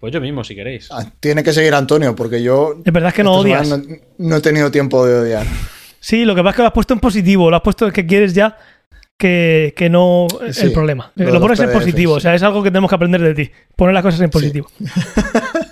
Pues yo mismo, si queréis.
Ah, Tiene que seguir Antonio, porque yo
Es verdad que no odias.
no, no he tenido tiempo de odiar.
Sí, lo que pasa es que lo has puesto en positivo, lo has puesto que quieres ya que, que no es
Sí,
el problema.
lo
pones en positivo, o sea, es algo que tenemos que aprender de ti. Poner las cosas en positivo.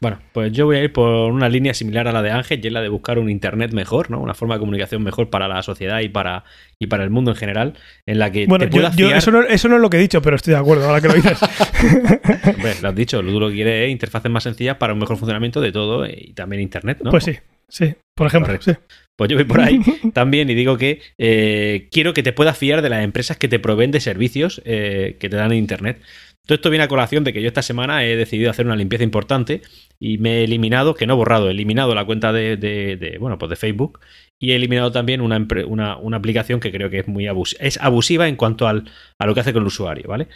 Bueno, pues yo voy a ir por una línea similar a la de Ángel, y es la de buscar un internet mejor, ¿no? Una forma de comunicación mejor para la sociedad y para, y para el mundo en general, en la que
Bueno,
te puedas
yo-
fiar.
eso, no, eso no es lo que he dicho, pero estoy de acuerdo ahora que lo dices.
Hombre, lo has dicho, lo que quieres es interfaces más sencillas para un mejor funcionamiento de todo eh, y también internet, ¿no?
Pues sí, sí, por ejemplo.
Correcto.
sí.
Pues yo voy por ahí también y digo que eh, quiero que te puedas fiar de las empresas que te proveen de servicios eh, que te dan en Internet. Todo esto viene a colación de que yo esta semana he decidido hacer una limpieza importante y me he eliminado, que no he borrado, he eliminado la cuenta de, bueno, pues de Facebook y he eliminado también una, una, una aplicación que creo que es muy abus es abusiva en cuanto al, a lo que hace con el usuario, ¿vale?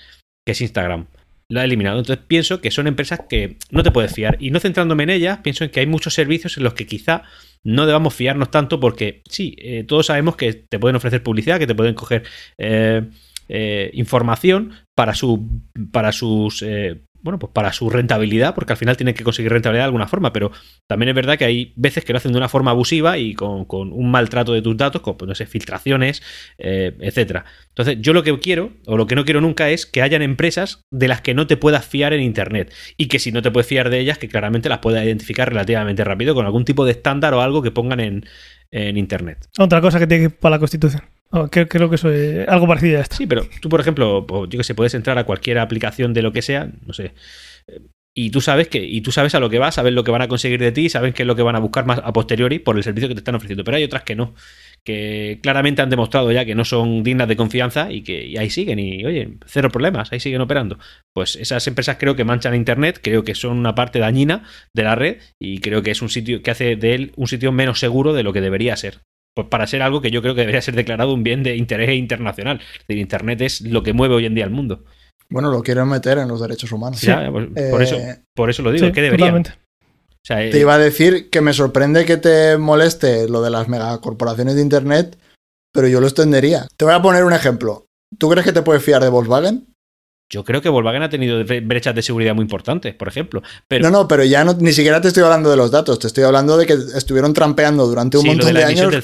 Que es Instagram. La he eliminado. Entonces pienso que son empresas que no te puedes fiar. Y no centrándome en ellas, pienso en que hay muchos servicios en los que quizá no debamos fiarnos tanto porque sí, eh, todos sabemos que te pueden ofrecer publicidad, que te pueden coger eh, eh, información para, su, para sus eh, bueno, pues para su rentabilidad, porque al final tienen que conseguir rentabilidad de alguna forma, pero también es verdad que hay veces que lo hacen de una forma abusiva y con, un maltrato de tus datos, con, pues, filtraciones, eh, etcétera. Entonces, yo lo que quiero, o lo que no quiero nunca, es que hayan empresas de las que no te puedas fiar en Internet, y que si no te puedes fiar de ellas, que claramente las puedas identificar relativamente rápido con algún tipo de estándar o algo que pongan en, en Internet.
Otra cosa que tiene que ir para la Constitución. Oh, creo, que es eh, algo parecido a esto.
Sí, pero tú, por ejemplo, yo que sé, puedes entrar a cualquier aplicación de lo que sea, no sé, y tú sabes que y tú sabes a lo que vas, sabes lo que van a conseguir de ti, sabes qué es lo que van a buscar más a posteriori por el servicio que te están ofreciendo. Pero hay otras que no, que claramente han demostrado ya que no son dignas de confianza y que ahí siguen y oye, cero problemas, ahí siguen operando. Pues esas empresas creo que manchan internet, creo que son una parte dañina de la red y creo que es un sitio que hace de él un sitio menos seguro de lo que debería ser pues para ser algo que yo creo que debería ser declarado un bien de interés internacional. El Internet es lo que mueve hoy en día el mundo.
Bueno, lo quieren meter en los derechos humanos.
Pues, por, eso, eh, por eso lo digo, que deberían.
te iba a decir que me sorprende que te moleste lo de las megacorporaciones de Internet, pero yo lo extendería. Te voy a poner un ejemplo. ¿Tú crees que te puedes fiar de Volkswagen?
Yo creo que Volkswagen ha tenido brechas de seguridad muy importantes, por ejemplo. Pero...
No, no, pero ya no, ni siquiera te estoy hablando de los datos, te estoy hablando de que estuvieron trampeando durante un montón de, años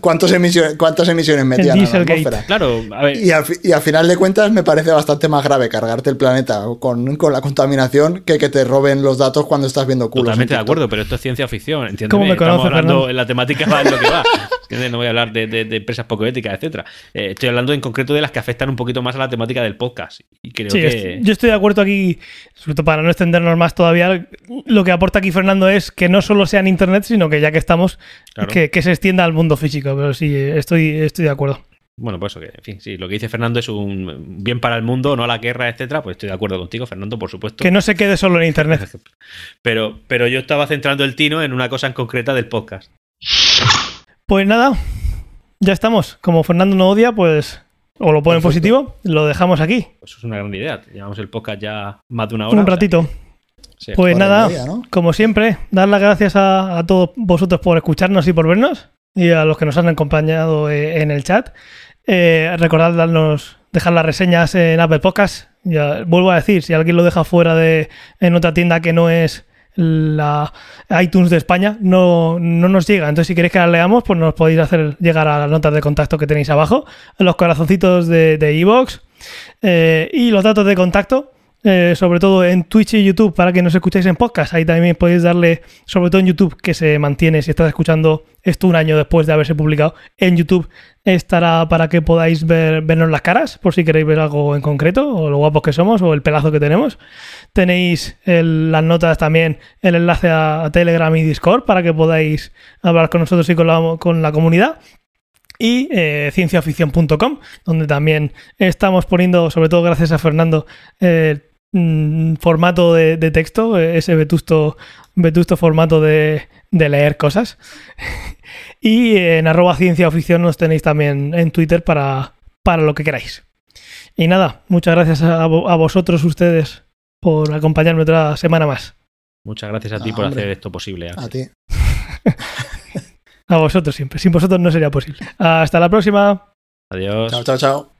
cuántas emisiones, cuántas emisiones metían a la atmósfera.
Claro, a ver.
Y, al, final de cuentas me parece bastante más grave cargarte el planeta con, con, la contaminación que que te roben los datos cuando estás viendo culos.
Totalmente de acuerdo, pero esto es ciencia ficción, entiendo. ¿Cómo me Estamos hablando en la temática va en lo que va. No voy a hablar de, de, empresas poco éticas, etcétera. Eh, estoy hablando en concreto de las que afectan un poquito más a la temática del podcast. Y creo que...
yo estoy de acuerdo aquí, sobre todo para no extendernos más todavía, lo que aporta aquí Fernando es que no solo sea en Internet, sino que ya que estamos, que, se extienda al mundo físico. Pero sí, estoy, estoy de acuerdo.
Bueno, pues eso que, en fin, sí, lo que dice Fernando es un bien para el mundo, no a la guerra, etcétera, pues estoy de acuerdo contigo, Fernando, por supuesto.
Que no se quede solo en internet.
pero, pero yo estaba centrando el tino en una cosa en concreta del podcast.
Pues nada, ya estamos. Como Fernando no odia, pues o lo pone en positivo, lo dejamos aquí.
Pues eso es una gran idea. Llevamos el podcast ya más de una hora.
Un ratito. Pues nada, como siempre, dar las gracias a, todos vosotros por escucharnos y por vernos y a los que nos han acompañado eh, en el chat. Eh, recordad darnos, dejar las reseñas en Apple Podcast. Ya, vuelvo a decir, si alguien lo deja fuera de en otra tienda que no es la iTunes de España no, no, nos llega. Entonces, si queréis que la leamos, pues nos podéis hacer llegar a las notas de contacto que tenéis abajo, los corazoncitos de Evox de eh, y los datos de contacto. Eh, sobre todo en Twitch y YouTube para que nos escuchéis en podcast. Ahí también podéis darle, sobre todo en YouTube, que se mantiene si estás escuchando esto un año después de haberse publicado. En YouTube estará para que podáis ver, vernos las caras, por si queréis ver algo en concreto, o lo guapos que somos, o el pelazo que tenemos. Tenéis las notas también, el enlace a, Telegram y Discord para que podáis hablar con nosotros y con la, con la comunidad y eh, cienciaficción.com, donde también estamos poniendo, sobre todo gracias a Fernando, eh, Mm, formato de, texto, ese vetusto, vetusto formato de, leer cosas. y en arroba ciencia nos tenéis también en Twitter para, para lo que queráis. Y nada, muchas gracias a, vosotros ustedes por acompañarme otra semana más.
Muchas gracias a ti por hacer esto posible.
A ti.
a vosotros siempre. Sin vosotros no sería posible. Hasta la próxima.
Adiós.
Chao, chao, chao.